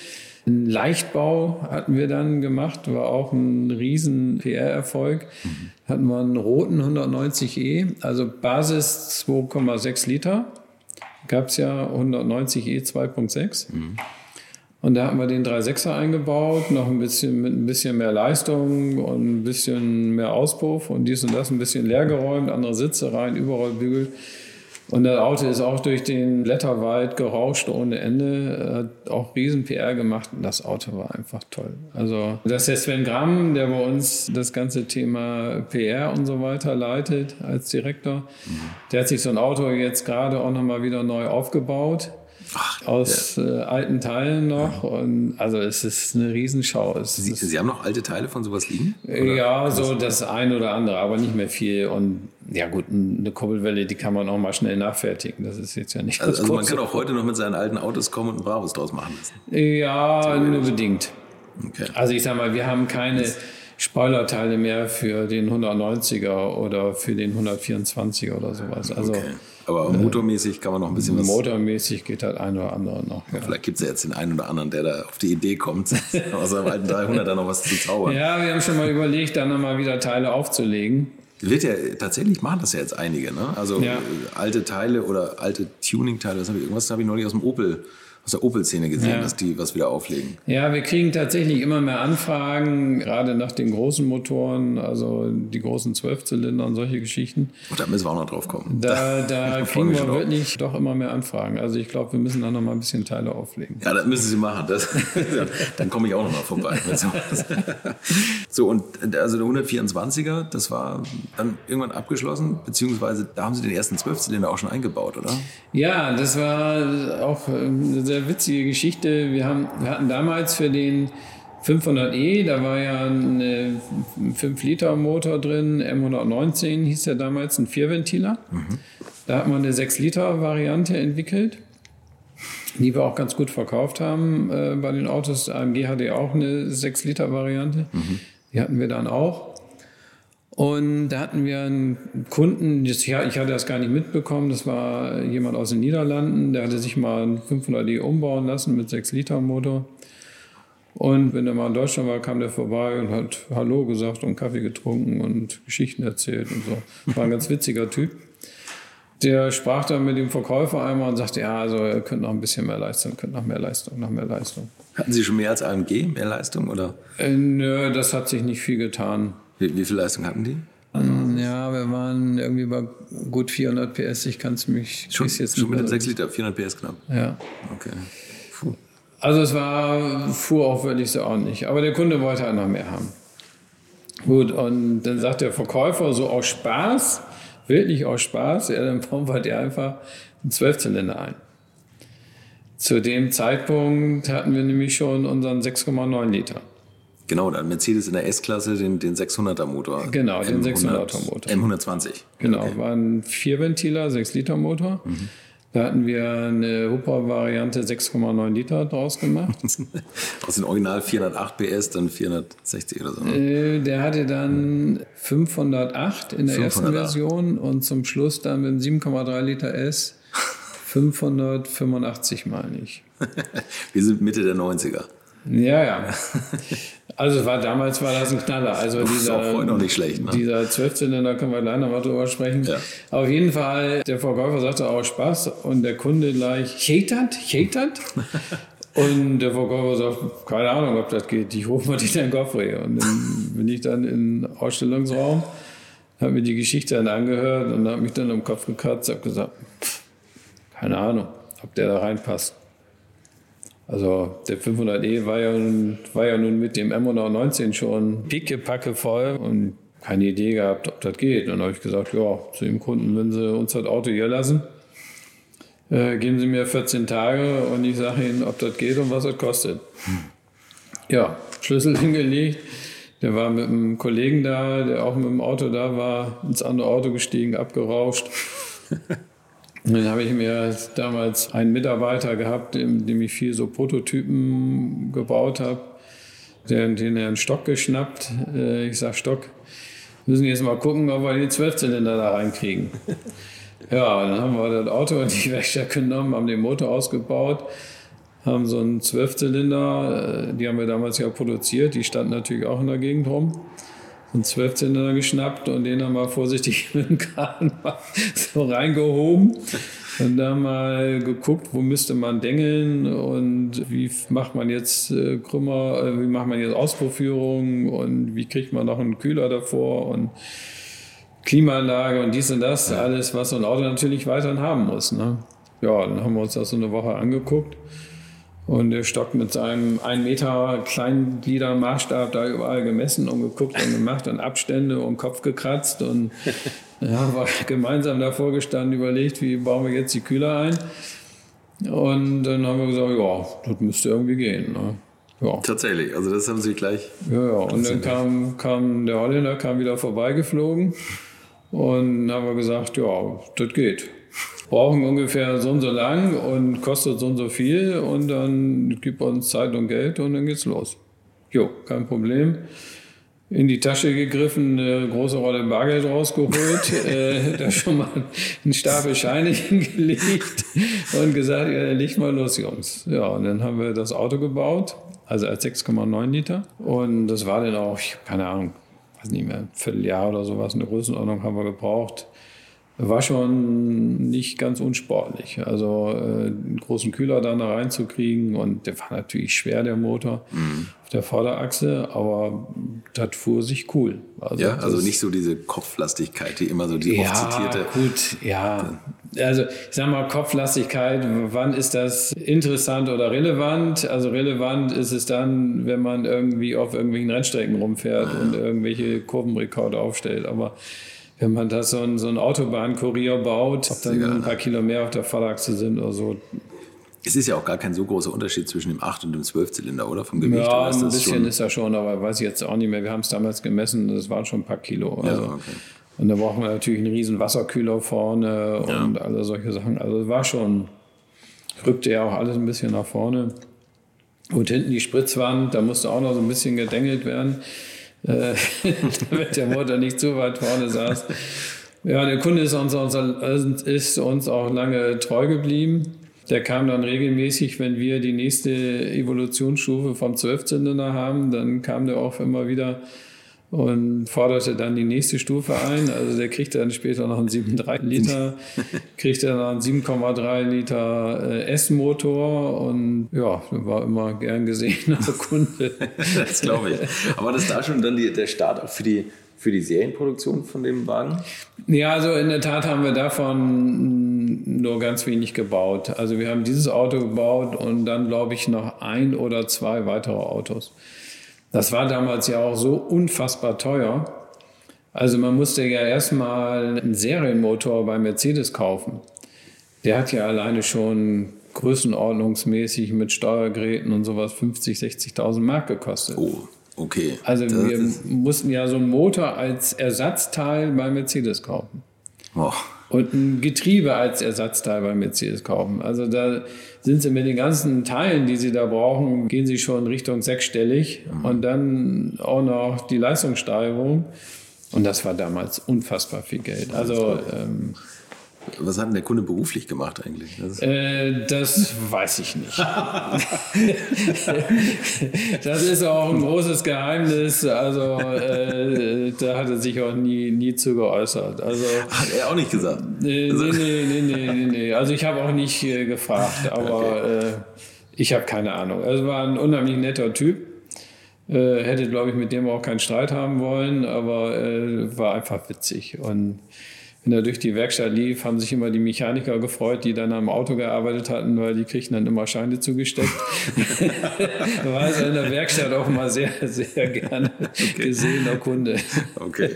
S1: Ein Leichtbau hatten wir dann gemacht, war auch ein riesen PR-Erfolg. Mhm. Hatten wir einen roten 190e, also Basis 2,6 Liter. Gab es ja 190e 2,6. Mhm. Und da hatten wir den 3.6er eingebaut, noch ein bisschen mit ein bisschen mehr Leistung und ein bisschen mehr Auspuff und dies und das ein bisschen leer geräumt, andere Sitze rein, Überrollbügel. Und das Auto ist auch durch den Blätterwald gerauscht ohne Ende, hat auch riesen PR gemacht und das Auto war einfach toll. Also, das ist der Sven Gramm, der bei uns das ganze Thema PR und so weiter leitet als Direktor. Mhm. Der hat sich so ein Auto jetzt gerade auch nochmal wieder neu aufgebaut. Ach, aus ja. äh, alten Teilen noch. Und also es ist eine Riesenschau. Es
S3: Sie, Sie haben noch alte Teile von sowas liegen?
S1: Oder? Ja, so das eine oder andere, aber nicht mehr viel. Und ja gut, eine Kurbelwelle, die kann man auch mal schnell nachfertigen. Das ist jetzt ja nicht
S3: Also, also man kann auch heute noch mit seinen alten Autos kommen und einen Bravos draus machen lassen.
S1: Ja, nur bedingt. Okay. Also ich sag mal, wir haben keine Spoilerteile mehr für den 190er oder für den 124er oder sowas. Also okay.
S3: Aber motormäßig kann man noch ein bisschen was.
S1: Motormäßig geht halt ein oder andere noch.
S3: Ja. Vielleicht gibt es ja jetzt den einen oder anderen, der da auf die Idee kommt, aus seinem alten 300 noch was zu zaubern.
S1: Ja, wir haben schon mal überlegt, da nochmal wieder Teile aufzulegen.
S3: Wird ja tatsächlich machen das ja jetzt einige, ne? Also ja. alte Teile oder alte Tuning-Teile, was habe ich irgendwas habe ich neulich aus dem Opel aus der Opel-Szene gesehen, ja. dass die was wieder auflegen.
S1: Ja, wir kriegen tatsächlich immer mehr Anfragen, gerade nach den großen Motoren, also die großen Zwölfzylinder und solche Geschichten.
S3: Und da müssen wir auch noch drauf kommen.
S1: Da, da kriegen wir wirklich doch immer mehr Anfragen. Also ich glaube, wir müssen da noch mal ein bisschen Teile auflegen.
S3: Ja, das müssen Sie machen. Das, dann komme ich auch noch mal vorbei. so, und also der 124er, das war dann irgendwann abgeschlossen, beziehungsweise da haben Sie den ersten Zwölfzylinder auch schon eingebaut, oder?
S1: Ja, das war auch sehr sehr witzige Geschichte. Wir, haben, wir hatten damals für den 500e, da war ja ein 5-Liter-Motor drin, M119 hieß der damals, ein Vierventiler. Mhm. Da hat man eine 6-Liter-Variante entwickelt, die wir auch ganz gut verkauft haben äh, bei den Autos. AMG hatte auch eine 6-Liter-Variante. Mhm. Die hatten wir dann auch. Und da hatten wir einen Kunden, ich hatte das gar nicht mitbekommen, das war jemand aus den Niederlanden, der hatte sich mal ein 500D umbauen lassen mit 6-Liter-Motor. Und wenn er mal in Deutschland war, kam der vorbei und hat Hallo gesagt und Kaffee getrunken und Geschichten erzählt und so. War ein ganz witziger Typ. Der sprach dann mit dem Verkäufer einmal und sagte, ja, also er könnte noch ein bisschen mehr Leistung, könnte noch mehr Leistung, noch mehr Leistung.
S3: Hatten Sie schon mehr als AMG, mehr Leistung oder?
S1: Äh, nö, das hat sich nicht viel getan.
S3: Wie, wie viel Leistung hatten die?
S1: Ähm, ja, wir waren irgendwie bei gut 400 PS. Ich kann es mich
S3: schon,
S1: jetzt
S3: schon mit den 6 Liter, 400 PS knapp.
S1: Ja.
S3: Okay.
S1: Puh. Also es war, fuhr auch wirklich so ordentlich. Aber der Kunde wollte halt noch mehr haben. Gut, und dann sagt der Verkäufer so aus Spaß, wirklich aus Spaß, ja, dann bauen wir dir einfach einen Zwölfzylinder ein. Zu dem Zeitpunkt hatten wir nämlich schon unseren 6,9 Liter.
S3: Genau, dann Mercedes in der S-Klasse den, den 600er Motor.
S1: Genau, den 600er Motor.
S3: M120.
S1: Genau, okay. war ein Vierventiler, 6 Liter Motor. Mhm. Da hatten wir eine Hupper-Variante 6,9 Liter draus gemacht.
S3: Aus dem Original 408 PS, dann 460 oder so. Ne?
S1: Äh, der hatte dann 508 in der 508. ersten Version und zum Schluss dann mit 7,3 Liter S 585, meine ich.
S3: wir sind Mitte der 90er.
S1: Ja, ja. Also war damals war das ein Knaller. Also
S3: das
S1: dieser,
S3: ist auch heute noch nicht schlecht. Ne?
S1: Dieser 12-Zylinder können wir gleich noch mal drüber sprechen. Ja. Auf jeden Fall, der Verkäufer sagte auch Spaß und der Kunde gleich, Chetert, Chetert. und der Verkäufer sagt, keine Ahnung, ob das geht. Ich rufe mal dich in den Koffer. Und dann bin ich dann im Ausstellungsraum, habe mir die Geschichte dann angehört und habe mich dann im Kopf gekratzt, habe gesagt, pff, keine Ahnung, ob der da reinpasst. Also der 500e war ja, nun, war ja nun mit dem M119 schon pickepacke voll und keine Idee gehabt, ob das geht. Und dann habe ich gesagt, ja, zu dem Kunden, wenn Sie uns das Auto hier lassen, äh, geben Sie mir 14 Tage und ich sage Ihnen, ob das geht und was das kostet. Ja, Schlüssel hingelegt. Der war mit einem Kollegen da, der auch mit dem Auto da war, ins andere Auto gestiegen, abgerauscht. Dann habe ich mir damals einen Mitarbeiter gehabt, dem, dem ich viel so Prototypen gebaut habe, den, den einen Stock geschnappt. Äh, ich sage Stock, müssen jetzt mal gucken, ob wir die Zwölfzylinder da reinkriegen. Ja, dann haben wir das Auto in die Werkstatt genommen, haben den Motor ausgebaut, haben so einen Zwölfzylinder, äh, die haben wir damals ja produziert, die standen natürlich auch in der Gegend rum einen Zwölfzylinder geschnappt und den dann mal vorsichtig mit dem Kran so reingehoben und dann mal geguckt, wo müsste man dengeln und wie macht man jetzt äh, Krümmer, äh, wie macht man jetzt Auspuffführung und wie kriegt man noch einen Kühler davor und Klimaanlage und dies und das, alles, was so ein Auto natürlich weiterhin haben muss. Ne? Ja, dann haben wir uns das so eine Woche angeguckt. Und der Stock mit seinem 1 Meter Kleingliedermaßstab da überall gemessen und geguckt und gemacht und Abstände und Kopf gekratzt und ja, war gemeinsam davor gestanden, überlegt, wie bauen wir jetzt die Kühler ein. Und dann haben wir gesagt, ja, das müsste irgendwie gehen. Ne? Ja.
S3: Tatsächlich, also das haben Sie gleich.
S1: Ja, ja. Und dann kam, kam der Holländer kam wieder vorbeigeflogen und dann haben wir gesagt, ja, das geht brauchen ungefähr so und so lang und kostet so und so viel und dann gibt uns Zeit und Geld und dann geht's los. Jo, kein Problem. In die Tasche gegriffen, eine große Rolle Bargeld rausgeholt, äh, da schon mal einen Stapel Scheine hingelegt und gesagt, ja, leg mal los, Jungs. Ja, und dann haben wir das Auto gebaut, also als 6,9 Liter. Und das war dann auch, keine Ahnung, weiß nicht mehr, ein Vierteljahr oder sowas, eine Größenordnung haben wir gebraucht war schon nicht ganz unsportlich. Also äh, einen großen Kühler da reinzukriegen und der war natürlich schwer, der Motor mhm. auf der Vorderachse, aber das fuhr sich cool.
S3: Also ja, also nicht so diese Kopflastigkeit, die immer so die
S1: ja, oft zitierte. gut, ja. Also ich sag mal Kopflastigkeit, wann ist das interessant oder relevant? Also relevant ist es dann, wenn man irgendwie auf irgendwelchen Rennstrecken rumfährt ja. und irgendwelche Kurvenrekorde aufstellt, aber wenn man da so ein, so ein Autobahnkurier baut, ob dann ein paar Kilo mehr auf der Vorderachse sind oder so.
S3: Es ist ja auch gar kein so großer Unterschied zwischen dem 8 und dem 12-Zylinder, oder? Vom Gewicht?
S1: Ja, ein bisschen ist er schon, aber weiß ich jetzt auch nicht mehr. Wir haben es damals gemessen, das waren schon ein paar Kilo. Also. Ja, okay. Und da brauchen wir natürlich einen riesen Wasserkühler vorne und ja. alle solche Sachen. Also es war schon, rückte ja auch alles ein bisschen nach vorne. Und hinten die Spritzwand, da musste auch noch so ein bisschen gedengelt werden. Äh, damit der Motor nicht zu weit vorne saß. Ja, der Kunde ist uns, ist uns auch lange treu geblieben. Der kam dann regelmäßig, wenn wir die nächste Evolutionsstufe vom Zwölfzylinder haben, dann kam der auch immer wieder und forderte dann die nächste Stufe ein. Also der kriegte dann später noch einen 7,3 Liter, kriegte dann einen 7,3 Liter äh, S-Motor und ja, war immer gern gesehener Kunde.
S3: das glaube ich. Aber das da schon dann die, der Start auch für die für die Serienproduktion von dem Wagen?
S1: Ja, also in der Tat haben wir davon nur ganz wenig gebaut. Also wir haben dieses Auto gebaut und dann glaube ich noch ein oder zwei weitere Autos. Das war damals ja auch so unfassbar teuer. Also man musste ja erstmal einen Serienmotor bei Mercedes kaufen. Der hat ja alleine schon größenordnungsmäßig mit Steuergeräten und sowas 50, 60.000 Mark gekostet.
S3: Oh, okay.
S1: Also das wir mussten ja so einen Motor als Ersatzteil bei Mercedes kaufen. Oh. Und ein Getriebe als Ersatzteil bei Mercedes kaufen. Also da sind sie mit den ganzen Teilen, die sie da brauchen, gehen sie schon Richtung sechsstellig mhm. und dann auch noch die Leistungssteigerung. Und das war damals unfassbar viel Geld. Also ähm,
S3: was hat denn der Kunde beruflich gemacht eigentlich?
S1: Das, äh, das weiß ich nicht. das ist auch ein großes Geheimnis. Also äh, da hat er sich auch nie, nie zu geäußert. Also,
S3: hat er auch nicht gesagt?
S1: Nee, nee, nee, nee, nee, nee. Also ich habe auch nicht äh, gefragt, aber okay. Äh, ich habe keine Ahnung. Also war ein unheimlich netter Typ. Äh, hätte, glaube ich, mit dem auch keinen Streit haben wollen, aber äh, war einfach witzig. Und wenn er durch die Werkstatt lief, haben sich immer die Mechaniker gefreut, die dann am Auto gearbeitet hatten, weil die kriegten dann immer Scheine zugesteckt. war also in der Werkstatt auch mal sehr, sehr gerne okay. gesehener Kunde.
S3: Okay.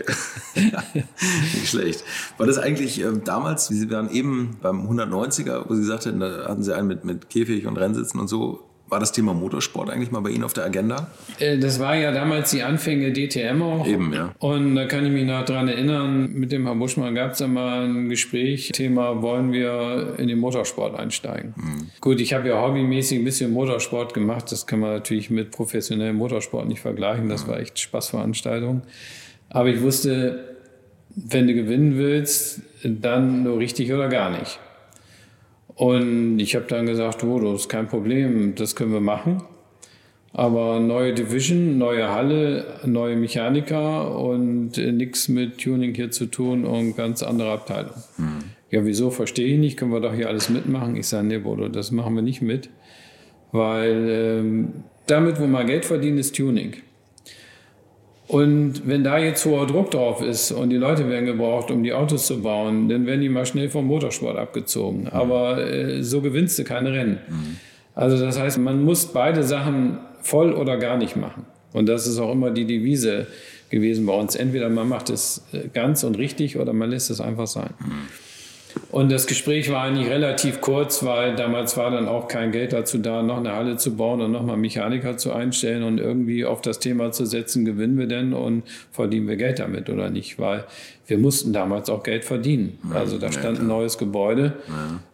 S3: Nicht schlecht. War das eigentlich äh, damals, Sie waren eben beim 190er, wo Sie sagten, da hatten Sie einen mit, mit Käfig und Rennsitzen und so, war das Thema Motorsport eigentlich mal bei Ihnen auf der Agenda?
S1: Äh, das war ja damals die Anfänge DTM auch.
S3: Eben, ja.
S1: Und da kann ich mich noch dran erinnern, mit dem Herrn Buschmann gab es da mal ein Gespräch, Thema, wollen wir in den Motorsport einsteigen? Mhm. Gut, ich habe ja hobbymäßig ein bisschen Motorsport gemacht. Das kann man natürlich mit professionellem Motorsport nicht vergleichen. Das mhm. war echt Spaßveranstaltung. Aber ich wusste, wenn du gewinnen willst, dann nur richtig oder gar nicht. Und ich habe dann gesagt, oh, das ist kein Problem, das können wir machen. Aber neue Division, neue Halle, neue Mechaniker und äh, nichts mit Tuning hier zu tun und ganz andere Abteilung. Hm. Ja, wieso, verstehe ich nicht, können wir doch hier alles mitmachen. Ich sage, nee, Bodo, das machen wir nicht mit, weil ähm, damit, wo man Geld verdient, ist Tuning. Und wenn da jetzt hoher Druck drauf ist und die Leute werden gebraucht, um die Autos zu bauen, dann werden die mal schnell vom Motorsport abgezogen. Aber äh, so gewinnst du keine Rennen. Mhm. Also das heißt, man muss beide Sachen voll oder gar nicht machen. Und das ist auch immer die Devise gewesen bei uns. Entweder man macht es äh, ganz und richtig oder man lässt es einfach sein. Mhm. Und das Gespräch war eigentlich relativ kurz, weil damals war dann auch kein Geld dazu da, noch eine Halle zu bauen und nochmal Mechaniker zu einstellen und irgendwie auf das Thema zu setzen, gewinnen wir denn und verdienen wir Geld damit oder nicht, weil wir mussten damals auch Geld verdienen. Also da stand ein neues Gebäude.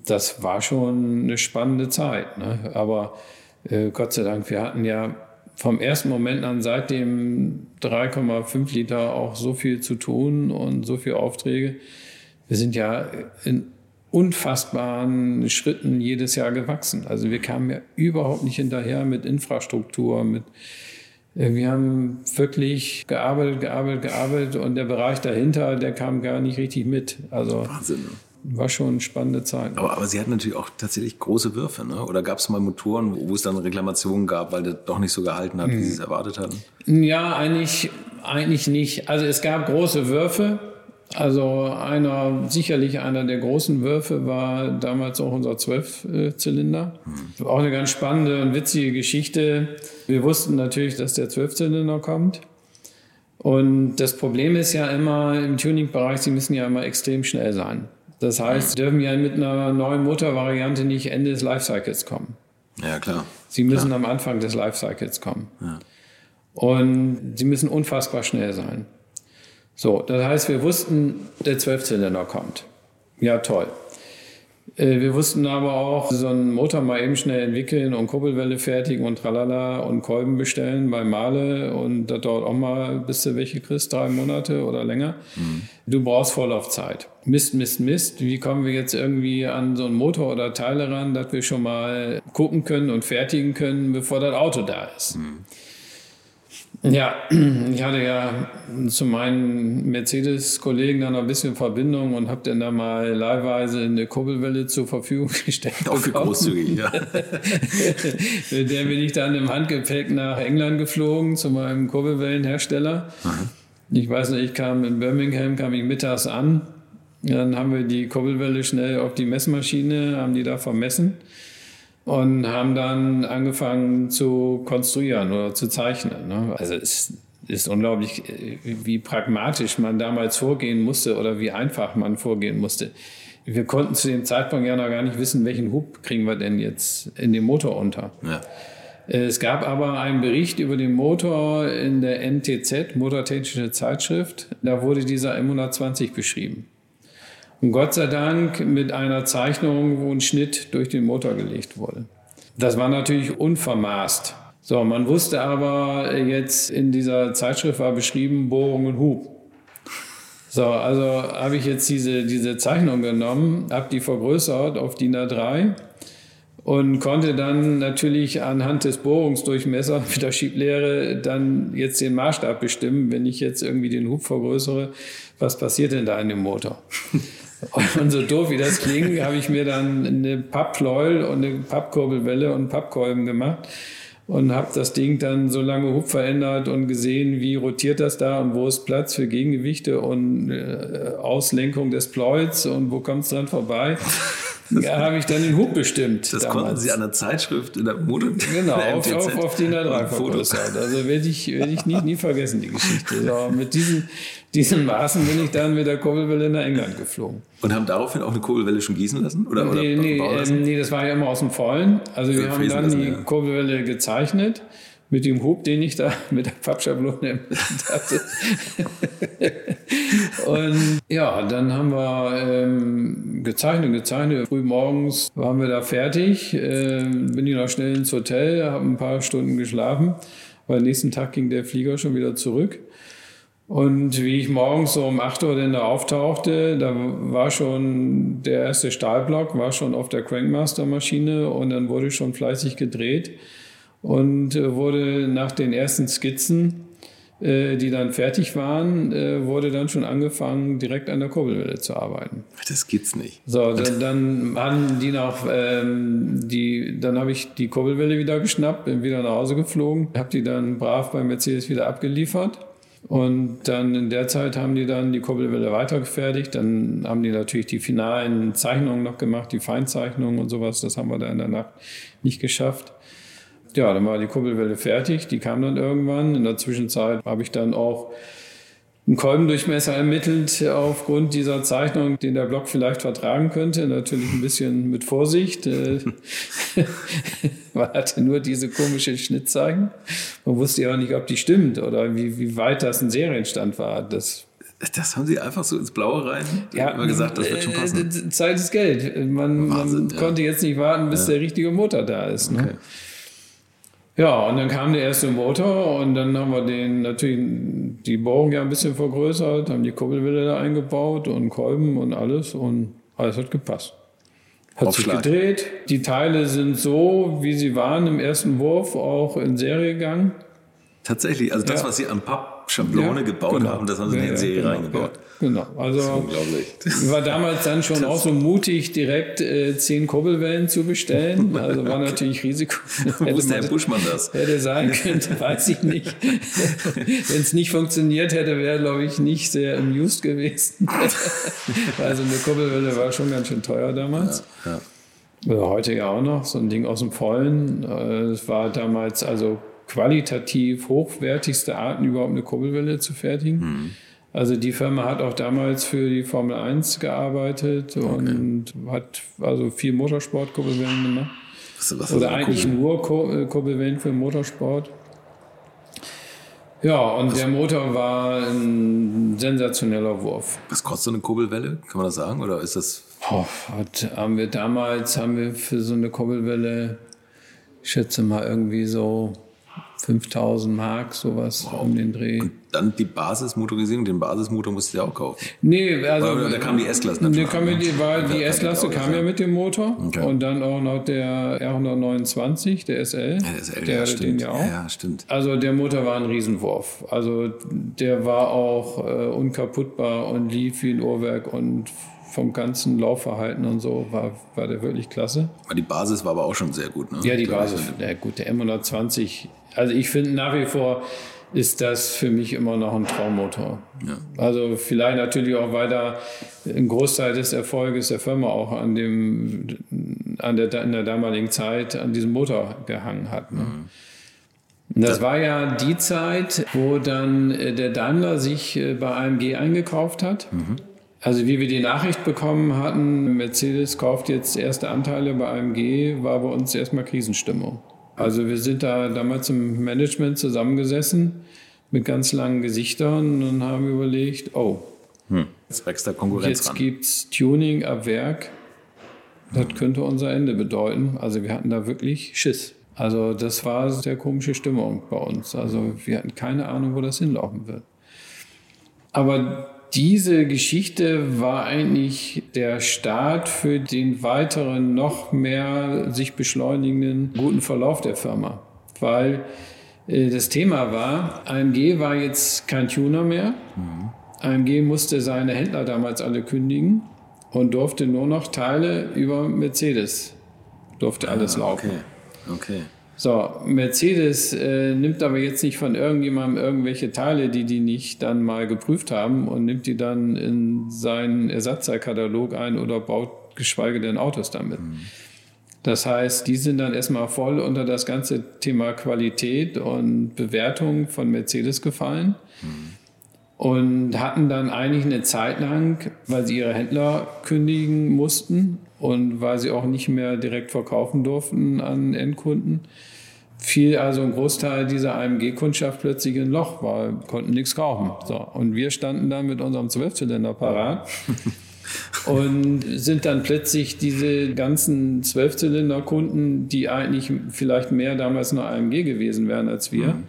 S1: Das war schon eine spannende Zeit. Ne? Aber äh, Gott sei Dank, wir hatten ja vom ersten Moment an seit dem 3,5 Liter auch so viel zu tun und so viele Aufträge wir sind ja in unfassbaren Schritten jedes Jahr gewachsen. Also wir kamen ja überhaupt nicht hinterher mit Infrastruktur, mit wir haben wirklich gearbeitet, gearbeitet, gearbeitet und der Bereich dahinter, der kam gar nicht richtig mit. Also Wahnsinn. Ne? War schon eine spannende Zeit.
S3: Aber, aber Sie hatten natürlich auch tatsächlich große Würfe, ne? Oder gab es mal Motoren, wo, wo, es dann Reklamationen gab, weil der doch nicht so gehalten hat, hm. wie Sie es erwartet hatten?
S1: Ja, eigentlich, eigentlich nicht. Also es gab große Würfe, also einer, sicherlich einer der großen Würfe war damals auch unser Zwölfzylinder. Mhm. Auch eine ganz spannende und witzige Geschichte. Wir wussten natürlich, dass der Zwölfzylinder kommt. Und das Problem ist ja immer im Tuning-Bereich, sie müssen ja immer extrem schnell sein. Das heißt, sie dürfen ja mit einer neuen Motorvariante nicht Ende des Lifecycles kommen.
S3: Ja, klar.
S1: Sie müssen
S3: klar.
S1: am Anfang des Lifecycles kommen. Ja. Und sie müssen unfassbar schnell sein. So, das heißt, wir wussten, der Zwölfzylinder kommt. Ja, toll. Äh, wir wussten aber auch, so einen Motor mal eben schnell entwickeln und Kurbelwelle fertigen und tralala und Kolben bestellen bei Male und das dauert auch mal, bis du welche kriegst, drei Monate oder länger. Mhm. Du brauchst Vorlaufzeit. Mist, Mist, Mist. Wie kommen wir jetzt irgendwie an so einen Motor oder Teile ran, dass wir schon mal gucken können und fertigen können, bevor das Auto da ist? Mhm. Ja, ich hatte ja zu meinen Mercedes-Kollegen dann ein bisschen Verbindung und habe dann da mal leihweise eine Kurbelwelle zur Verfügung gestellt.
S3: Auch für großzügig, ja.
S1: Mit der bin ich dann im Handgepäck nach England geflogen zu meinem Kurbelwellenhersteller. Mhm. Ich weiß nicht, ich kam in Birmingham, kam ich mittags an. Dann haben wir die Kurbelwelle schnell auf die Messmaschine, haben die da vermessen und haben dann angefangen zu konstruieren oder zu zeichnen. Ne? Also es ist unglaublich, wie pragmatisch man damals vorgehen musste oder wie einfach man vorgehen musste. Wir konnten zu dem Zeitpunkt ja noch gar nicht wissen, welchen Hub kriegen wir denn jetzt in den Motor unter. Ja. Es gab aber einen Bericht über den Motor in der NTZ, Motortechnische Zeitschrift. Da wurde dieser M120 beschrieben. Und Gott sei Dank mit einer Zeichnung, wo ein Schnitt durch den Motor gelegt wurde. Das war natürlich unvermaßt. So, man wusste aber jetzt in dieser Zeitschrift war beschrieben Bohrung und Hub. So, also habe ich jetzt diese, diese Zeichnung genommen, habe die vergrößert auf DIN A3 und konnte dann natürlich anhand des Bohrungsdurchmessers mit der Schieblehre dann jetzt den Maßstab bestimmen, wenn ich jetzt irgendwie den Hub vergrößere, was passiert denn da in dem Motor? Und so doof wie das klingt, habe ich mir dann eine Pappfleuel und eine Pappkurbelwelle und Pappkolben gemacht und habe das Ding dann so lange Hub verändert und gesehen, wie rotiert das da und wo ist Platz für Gegengewichte und äh, Auslenkung des Pleuels und wo kommt es dran vorbei. Da habe ich dann den Hub bestimmt.
S3: Das damals. konnten Sie an der Zeitschrift in der Mode.
S1: Genau, auf, auf, auf die A3 vergrößert. Also werde ich, werde ich nie, nie vergessen, die Geschichte. So, mit diesen, diesen Maßen bin ich dann mit der Kurbelwelle nach England geflogen.
S3: Und haben daraufhin auch eine Kurbelwelle schon gießen lassen? Oder,
S1: nee, oder nee, äh, nee, das war ja immer aus dem Vollen. Also wir haben dann lassen, die ja. Kurbelwelle gezeichnet mit dem Hub, den ich da mit der Pappschablone hatte. und ja, dann haben wir ähm, gezeichnet, gezeichnet. Früh morgens waren wir da fertig. Äh, bin ich noch schnell ins Hotel, habe ein paar Stunden geschlafen, weil nächsten Tag ging der Flieger schon wieder zurück. Und wie ich morgens so um 8 Uhr denn da auftauchte, da war schon der erste Stahlblock, war schon auf der Crankmaster-Maschine und dann wurde schon fleißig gedreht und äh, wurde nach den ersten Skizzen, äh, die dann fertig waren, äh, wurde dann schon angefangen, direkt an der Kurbelwelle zu arbeiten.
S3: Das gibt's nicht.
S1: So, dann, dann haben die noch, ähm, die, dann habe ich die Kurbelwelle wieder geschnappt, bin wieder nach Hause geflogen, habe die dann brav bei Mercedes wieder abgeliefert. Und dann in der Zeit haben die dann die Kurbelwelle weitergefertigt. Dann haben die natürlich die finalen Zeichnungen noch gemacht, die Feinzeichnungen und sowas. Das haben wir da in der Nacht nicht geschafft ja, dann war die Kurbelwelle fertig. Die kam dann irgendwann. In der Zwischenzeit habe ich dann auch einen Kolbendurchmesser ermittelt aufgrund dieser Zeichnung, den der Block vielleicht vertragen könnte. Natürlich ein bisschen mit Vorsicht. Äh, man hatte nur diese komische Schnittzeichen. Man wusste ja auch nicht, ob die stimmt oder wie, wie weit das ein Serienstand war. Das
S3: das haben Sie einfach so ins Blaue rein?
S1: Ja, immer gesagt, das wird schon passen. Äh, Zeit ist Geld. Man, Wahnsinn, man ja. konnte jetzt nicht warten, bis ja. der richtige Motor da ist. Ne? Okay. Ja, und dann kam der erste Motor und dann haben wir den natürlich die Bohrung ja ein bisschen vergrößert, haben die Kurbelwelle da eingebaut und Kolben und alles und alles hat gepasst. Hat Aufschlag. sich gedreht. Die Teile sind so, wie sie waren im ersten Wurf, auch in Serie gegangen.
S3: Tatsächlich, also das, ja. was Sie am Pappschablone ja, gebaut genau. haben, das haben Sie ja, in Serie genau, reingebaut.
S1: Genau, also unglaublich. war damals dann schon auch so mutig, direkt äh, zehn Kurbelwellen zu bestellen. Also war natürlich Risiko.
S3: Wusste Herr Buschmann das?
S1: Hätte sein können, weiß ich nicht. Wenn es nicht funktioniert hätte, wäre, glaube ich, nicht sehr amused gewesen. also eine Kurbelwelle war schon ganz schön teuer damals. Ja, ja. Oder heute ja auch noch, so ein Ding aus dem Vollen. Äh, es war damals also qualitativ hochwertigste Arten, überhaupt eine Kurbelwelle zu fertigen. Mhm. Also die Firma hat auch damals für die Formel 1 gearbeitet okay. und hat also viel Motorsport-Kurbelwellen gemacht. Was, was Oder eigentlich nur äh, Kurbelwellen für Motorsport. Ja, und was, der Motor war ein sensationeller Wurf.
S3: Was kostet so eine Kurbelwelle? Kann man das sagen? Oder ist das
S1: Boah, hat, haben wir damals, haben wir für so eine Kurbelwelle, ich schätze mal irgendwie so 5000 Mark, sowas wow. um den Dreh. Und
S3: dann die Basismotorisierung, den Basismotor musst du ja auch kaufen.
S1: Nee, also.
S3: Oder, da kam die S-Klasse natürlich.
S1: kam die, die S-Klasse kam ja mit dem Motor. Okay. Und dann auch noch der R129, der SL.
S3: Ja, der SL, der ja, stimmt. Den ja, auch. ja, stimmt.
S1: Also der Motor war ein Riesenwurf. Also der war auch äh, unkaputtbar und lief wie ein Uhrwerk und vom ganzen Laufverhalten und so war, war der wirklich klasse.
S3: Aber die Basis war aber auch schon sehr gut, ne?
S1: Ja, die Basis, ja gut, der M120. Also ich finde nach wie vor ist das für mich immer noch ein Traummotor. Ja. Also vielleicht natürlich auch, weil da ein Großteil des Erfolges der Firma auch an dem, an der, in der damaligen Zeit an diesem Motor gehangen hat. Ne? Mhm. Das war ja die Zeit, wo dann äh, der Daimler sich äh, bei AMG eingekauft hat. Mhm. Also wie wir die Nachricht bekommen hatten, Mercedes kauft jetzt erste Anteile bei AMG, war bei uns erstmal Krisenstimmung. Also wir sind da damals im Management zusammengesessen mit ganz langen Gesichtern und haben überlegt, oh,
S3: hm. jetzt wächst der Konkurrenz
S1: Jetzt gibt es Tuning ab Werk. Das könnte unser Ende bedeuten. Also wir hatten da wirklich Schiss. Also das war sehr komische Stimmung bei uns. Also wir hatten keine Ahnung, wo das hinlaufen wird. Aber diese Geschichte war eigentlich der Start für den weiteren, noch mehr sich beschleunigenden guten Verlauf der Firma. Weil äh, das Thema war, AMG war jetzt kein Tuner mehr. Mhm. AMG musste seine Händler damals alle kündigen und durfte nur noch Teile über Mercedes, durfte alles ah, laufen.
S3: Okay. okay.
S1: So, Mercedes äh, nimmt aber jetzt nicht von irgendjemandem irgendwelche Teile, die die nicht dann mal geprüft haben und nimmt die dann in seinen Ersatzteilkatalog ein oder baut geschweige denn Autos damit. Mhm. Das heißt, die sind dann erstmal voll unter das ganze Thema Qualität und Bewertung von Mercedes gefallen. Mhm. Und hatten dann eigentlich eine Zeit lang, weil sie ihre Händler kündigen mussten, und weil sie auch nicht mehr direkt verkaufen durften an Endkunden, fiel also ein Großteil dieser AMG-Kundschaft plötzlich in ein Loch, weil konnten nichts kaufen. So, und wir standen dann mit unserem Zwölfzylinder parat und sind dann plötzlich diese ganzen Zwölfzylinder-Kunden, die eigentlich vielleicht mehr damals noch AMG gewesen wären als wir, mhm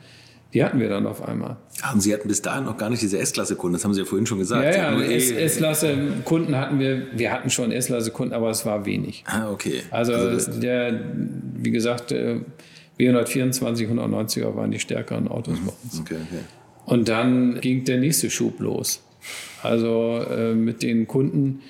S1: die hatten wir dann auf einmal.
S3: Ach, und Sie hatten bis dahin noch gar nicht diese S-Klasse-Kunden, das haben Sie ja vorhin schon gesagt.
S1: Ja, ja, S-Klasse-Kunden hatten wir, wir hatten schon S-Klasse-Kunden, aber es war wenig.
S3: Ah, okay.
S1: Also, also der, wie gesagt, B124, 190er waren die stärkeren Autos bei uns.
S3: Okay, okay.
S1: Und dann ging der nächste Schub los. Also äh, mit den Kunden,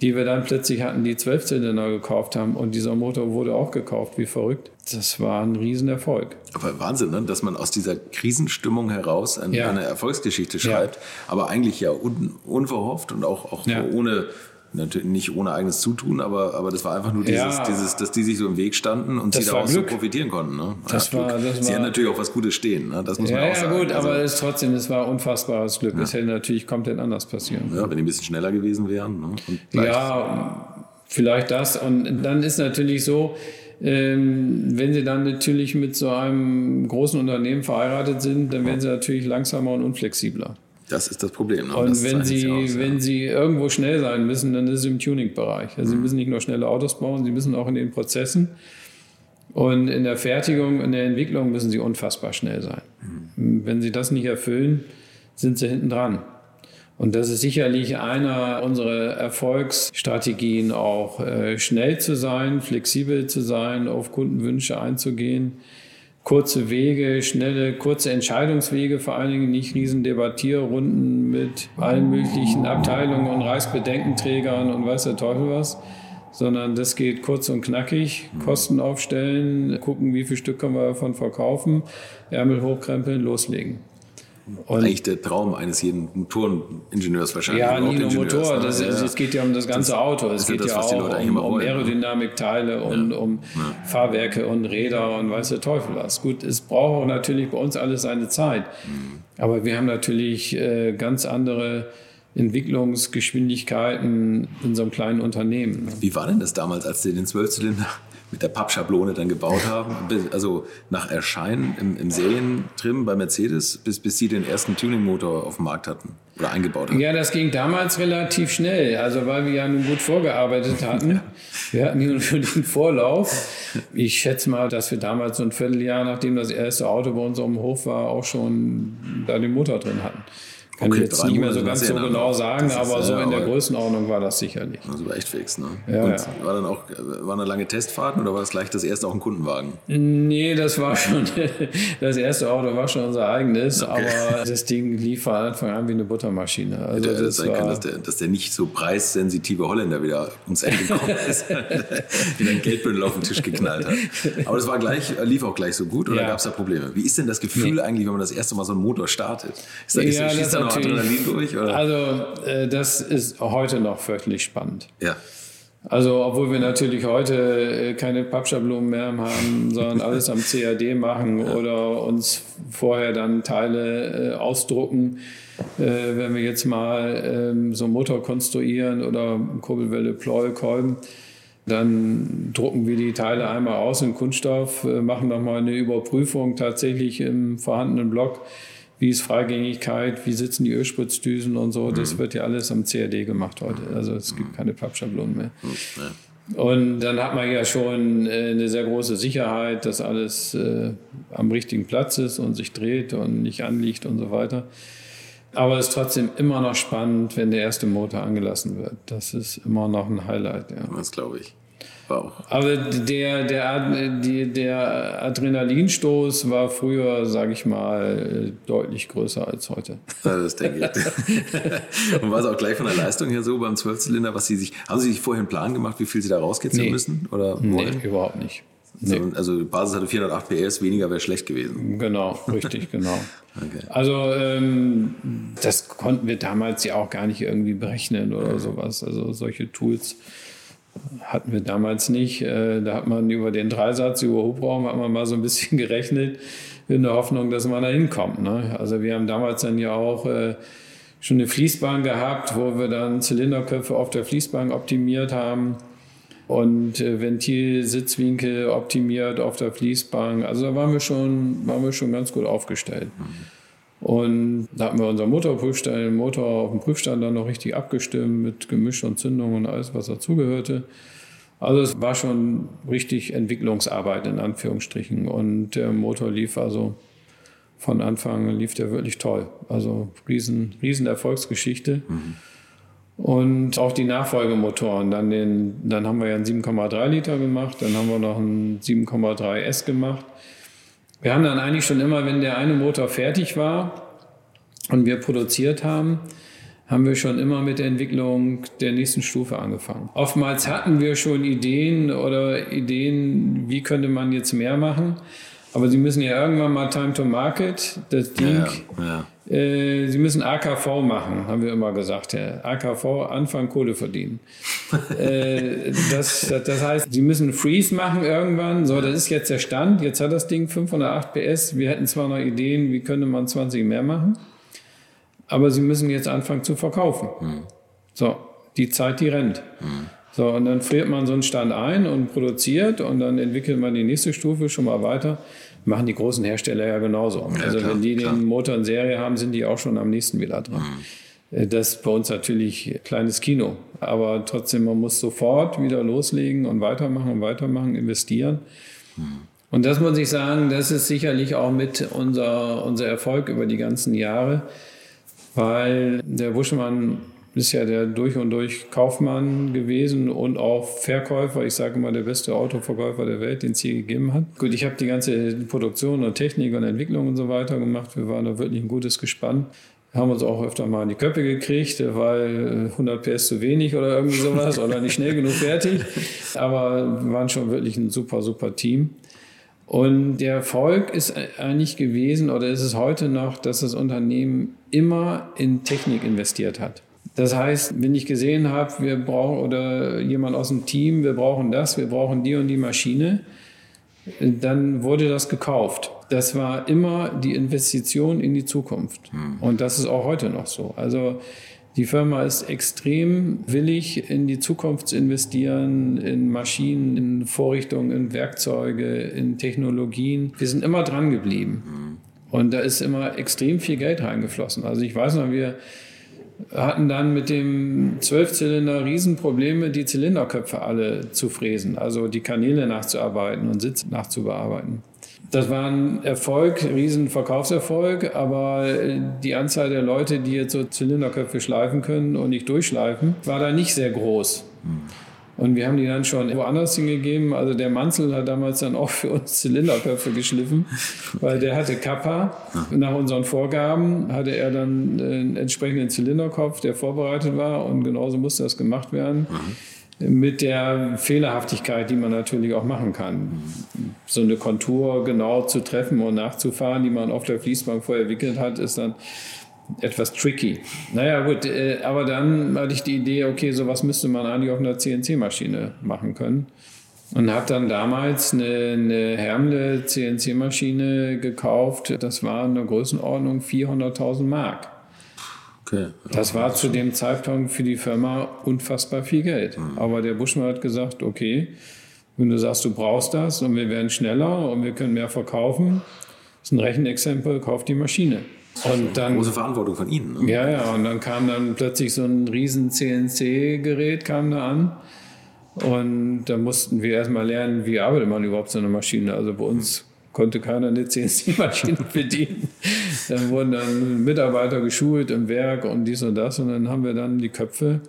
S1: die wir dann plötzlich hatten, die Zwölfzylinder gekauft haben und dieser Motor wurde auch gekauft, wie verrückt. Das war ein Riesenerfolg.
S3: Aber Wahnsinn, ne? dass man aus dieser Krisenstimmung heraus eine, ja. eine Erfolgsgeschichte schreibt, ja. aber eigentlich ja un, unverhofft und auch, auch ja. ohne Natürlich nicht ohne eigenes Zutun, aber, aber das war einfach nur dieses, ja, dieses, dass die sich so im Weg standen und sie daraus Glück. so profitieren konnten. Ne?
S1: Das war, das
S3: sie haben natürlich auch was Gutes stehen, ne? das muss
S1: ja,
S3: man auch sagen.
S1: Ja gut, also, aber es trotzdem, es war unfassbares Glück. Es hätte natürlich komplett anders passieren.
S3: Ja, wenn die ein bisschen schneller gewesen wären.
S1: Ne? ja, vielleicht das. Und dann ist natürlich so, ähm, wenn Sie dann natürlich mit so einem großen Unternehmen verheiratet sind, dann werden Sie natürlich langsamer und unflexibler.
S3: Das ist das Problem.
S1: Ne? Und
S3: das
S1: wenn Sie, aus, wenn ja. Sie irgendwo schnell sein müssen, dann ist es im Tuning-Bereich. Also mhm. Sie müssen nicht nur schnelle Autos bauen, Sie müssen auch in den Prozessen und in der Fertigung, in der Entwicklung müssen Sie unfassbar schnell sein. Mhm. Wenn Sie das nicht erfüllen, sind Sie hinten dran. Und das ist sicherlich einer unserer Erfolgsstrategien, auch äh, schnell zu sein, flexibel zu sein, auf Kundenwünsche einzugehen kurze Wege, schnelle, kurze Entscheidungswege, vor allen Dingen nicht riesen Debattierrunden mit allen möglichen Abteilungen und Reichsbedenkenträgern und weiß der Teufel was, sondern das geht kurz und knackig, Kosten aufstellen, gucken, wie viel Stück können wir davon verkaufen, Ärmel hochkrempeln, loslegen.
S3: Und Eigentlich der Traum eines jeden Motoreningenieurs wahrscheinlich.
S1: Ja, nicht nur Motor, ne? das, es geht ja um das ganze das, Auto. Es geht ja, das, ja auch um, um Aerodynamikteile und ja. um ja. Fahrwerke und Räder und weiß der Teufel was. Gut, es braucht auch natürlich bei uns alles seine Zeit. Mhm. Aber wir haben natürlich äh, ganz andere Entwicklungsgeschwindigkeiten in so einem kleinen Unternehmen.
S3: Wie war denn das damals, als Sie den Zwölfzylinder mit der Pappschablone dann gebaut haben. Also nach Erscheinen im, im Serientrim bei Mercedes, bis, bis sie den ersten Tuning-Motor auf dem Markt hatten oder eingebaut haben.
S1: Ja, das ging damals relativ schnell, also weil wir ja nun gut vorgearbeitet hatten. Wir hatten hier natürlich einen Vorlauf. Ich schätze mal, dass wir damals so ein Vierteljahr, nachdem das erste Auto bei uns auf dem Hof war, auch schon da den Motor drin hatten. Kann okay, ich jetzt nicht mehr so ganz so genau sagen, aber so in der Größenordnung war das sicherlich.
S3: Also war echt fix, ne? Ja, und ja. War dann auch, waren da lange Testfahrten oder war das gleich das erste auch ein Kundenwagen?
S1: Nee, das war schon, das erste Auto war schon unser eigenes, okay. aber das Ding lief von Anfang an wie eine Buttermaschine.
S3: Also Hätte das sein war, können, dass der, dass der nicht so preissensitive Holländer wieder ums Ende gekommen ist, wieder ein Geldbündel auf den Tisch geknallt hat. Aber das war gleich, lief auch gleich so gut oder ja. gab es da Probleme? Wie ist denn das Gefühl nee. eigentlich, wenn man das erste Mal so einen Motor startet? Ist da,
S1: ja, ist, da Adrenalin durch? Also äh, das ist heute noch fürchterlich spannend.
S3: Ja.
S1: Also obwohl wir natürlich heute äh, keine Pappschablonen mehr haben, sondern alles am CAD machen ja. oder uns vorher dann Teile äh, ausdrucken. Äh, wenn wir jetzt mal ähm, so einen Motor konstruieren oder Kurbelwelle, Pleuel, Kolben, dann drucken wir die Teile einmal aus in Kunststoff, äh, machen nochmal eine Überprüfung tatsächlich im vorhandenen Block wie ist Freigängigkeit, wie sitzen die Ölspritzdüsen und so. Das mhm. wird ja alles am CAD gemacht heute. Also es gibt keine Pappschablonen mehr. Und dann hat man ja schon äh, eine sehr große Sicherheit, dass alles äh, am richtigen Platz ist und sich dreht und nicht anliegt und so weiter. Aber es ist trotzdem immer noch spannend, wenn der erste Motor angelassen wird. Das ist immer noch ein Highlight. Ja.
S3: Das glaube ich
S1: auch. Aber der, der, der Adrenalinstoß war früher, sage ich mal, deutlich größer als heute.
S3: Das denke ich. Und war es auch gleich von der Leistung her so beim Zwölfzylinder, was Sie sich, haben Sie sich vorher einen Plan gemacht, wie viel Sie da rauskitzeln nee. müssen? Oder
S1: wollen? Nee, überhaupt nicht.
S3: Nee. Also Basis hatte 408 PS, weniger wäre schlecht gewesen.
S1: Genau, richtig, genau. okay. Also ähm, das konnten wir damals ja auch gar nicht irgendwie berechnen oder sowas. Also solche Tools hatten wir damals nicht. Äh, da hat man über den Dreisatz, über Hubraum, hat man mal so ein bisschen gerechnet, in der Hoffnung, dass man da hinkommt. Ne? Also wir haben damals dann ja auch äh, schon eine Fließbahn gehabt, wo wir dann Zylinderköpfe auf der Fließbahn optimiert haben und äh, Ventilsitzwinkel optimiert auf der Fließbahn. Also da waren wir schon, waren wir schon ganz gut aufgestellt. Mhm. Und da hatten wir unseren Motorprüfstand, den Motor auf dem Prüfstand dann noch richtig abgestimmt mit Gemisch und Zündung und alles, was dazugehörte. Also es war schon richtig Entwicklungsarbeit in Anführungsstrichen. Und der Motor lief also von Anfang lief der wirklich toll. Also riesen, riesen Erfolgsgeschichte. Mhm. Und auch die Nachfolgemotoren. Dann, den, dann haben wir ja einen 7,3 Liter gemacht, dann haben wir noch einen 7,3 S gemacht. Wir haben dann eigentlich schon immer, wenn der eine Motor fertig war und wir produziert haben, haben wir schon immer mit der Entwicklung der nächsten Stufe angefangen. Oftmals hatten wir schon Ideen oder Ideen, wie könnte man jetzt mehr machen. Aber sie müssen ja irgendwann mal Time to Market, das Ding, ja, ja. Äh, sie müssen AKV machen, haben wir immer gesagt. Ja. AKV, Anfang Kohle verdienen. äh, das, das heißt, sie müssen Freeze machen irgendwann. So, das ist jetzt der Stand. Jetzt hat das Ding 508 PS. Wir hätten zwar noch Ideen, wie könnte man 20 mehr machen. Aber sie müssen jetzt anfangen zu verkaufen. Hm. So, die Zeit, die rennt. Hm. So, und dann friert man so einen Stand ein und produziert und dann entwickelt man die nächste Stufe schon mal weiter machen die großen Hersteller ja genauso. Ja, also klar, wenn die klar. den Motor in Serie haben, sind die auch schon am nächsten wieder dran. Mhm. Das ist bei uns natürlich kleines Kino. Aber trotzdem, man muss sofort wieder loslegen und weitermachen und weitermachen, investieren. Mhm. Und das muss ich sagen, das ist sicherlich auch mit unser, unser Erfolg über die ganzen Jahre, weil der Wuschmann ist ja der durch und durch Kaufmann gewesen und auch Verkäufer. Ich sage immer, der beste Autoverkäufer der Welt, den es je gegeben hat. Gut, ich habe die ganze Produktion und Technik und Entwicklung und so weiter gemacht. Wir waren da wirklich ein gutes Gespann. Haben uns auch öfter mal in die Köpfe gekriegt, weil 100 PS zu wenig oder irgendwie sowas oder nicht schnell genug fertig. Aber wir waren schon wirklich ein super, super Team. Und der Erfolg ist eigentlich gewesen oder ist es heute noch, dass das Unternehmen immer in Technik investiert hat. Das heißt, wenn ich gesehen habe, wir brauchen oder jemand aus dem Team, wir brauchen das, wir brauchen die und die Maschine, dann wurde das gekauft. Das war immer die Investition in die Zukunft. Hm. Und das ist auch heute noch so. Also Die Firma ist extrem willig, in die Zukunft zu investieren, in Maschinen, in Vorrichtungen, in Werkzeuge, in Technologien. Wir sind immer dran geblieben. Und da ist immer extrem viel Geld reingeflossen. Also ich weiß noch, wir hatten dann mit dem Zwölfzylinder Riesenprobleme, die Zylinderköpfe alle zu fräsen, also die Kanäle nachzuarbeiten und Sitz nachzubearbeiten. Das war ein Erfolg, riesen Verkaufserfolg, aber die Anzahl der Leute, die jetzt so Zylinderköpfe schleifen können und nicht durchschleifen, war da nicht sehr groß. Und wir haben die dann schon woanders hingegeben. Also der Manzel hat damals dann auch für uns Zylinderköpfe geschliffen, weil der hatte Kappa. Nach unseren Vorgaben hatte er dann einen entsprechenden Zylinderkopf, der vorbereitet war und genauso musste das gemacht werden. Mit der Fehlerhaftigkeit, die man natürlich auch machen kann. So eine Kontur genau zu treffen und nachzufahren, die man auf der Fließbank vorher entwickelt hat, ist dann etwas tricky. Naja, gut, äh, aber dann hatte ich die Idee, okay, sowas müsste man eigentlich auf einer CNC-Maschine machen können. Und habe dann damals eine, eine Hermle CNC-Maschine gekauft. Das war in der Größenordnung 400.000 Mark. Okay. Das war zu dem Zeitpunkt für die Firma unfassbar viel Geld. Mhm. Aber der Buschmann hat gesagt, okay, wenn du sagst, du brauchst das und wir werden schneller und wir können mehr verkaufen, das ist ein Rechenexempel, kauf die Maschine.
S3: Und dann, große Verantwortung von Ihnen.
S1: Ne? Ja, ja, und dann kam dann plötzlich so ein riesen CNC-Gerät kam da an. Und da mussten wir erstmal lernen, wie arbeitet man überhaupt so eine Maschine. Also bei uns konnte keiner eine CNC-Maschine bedienen. Dann wurden dann Mitarbeiter geschult im Werk und dies und das. Und dann haben wir dann die Köpfe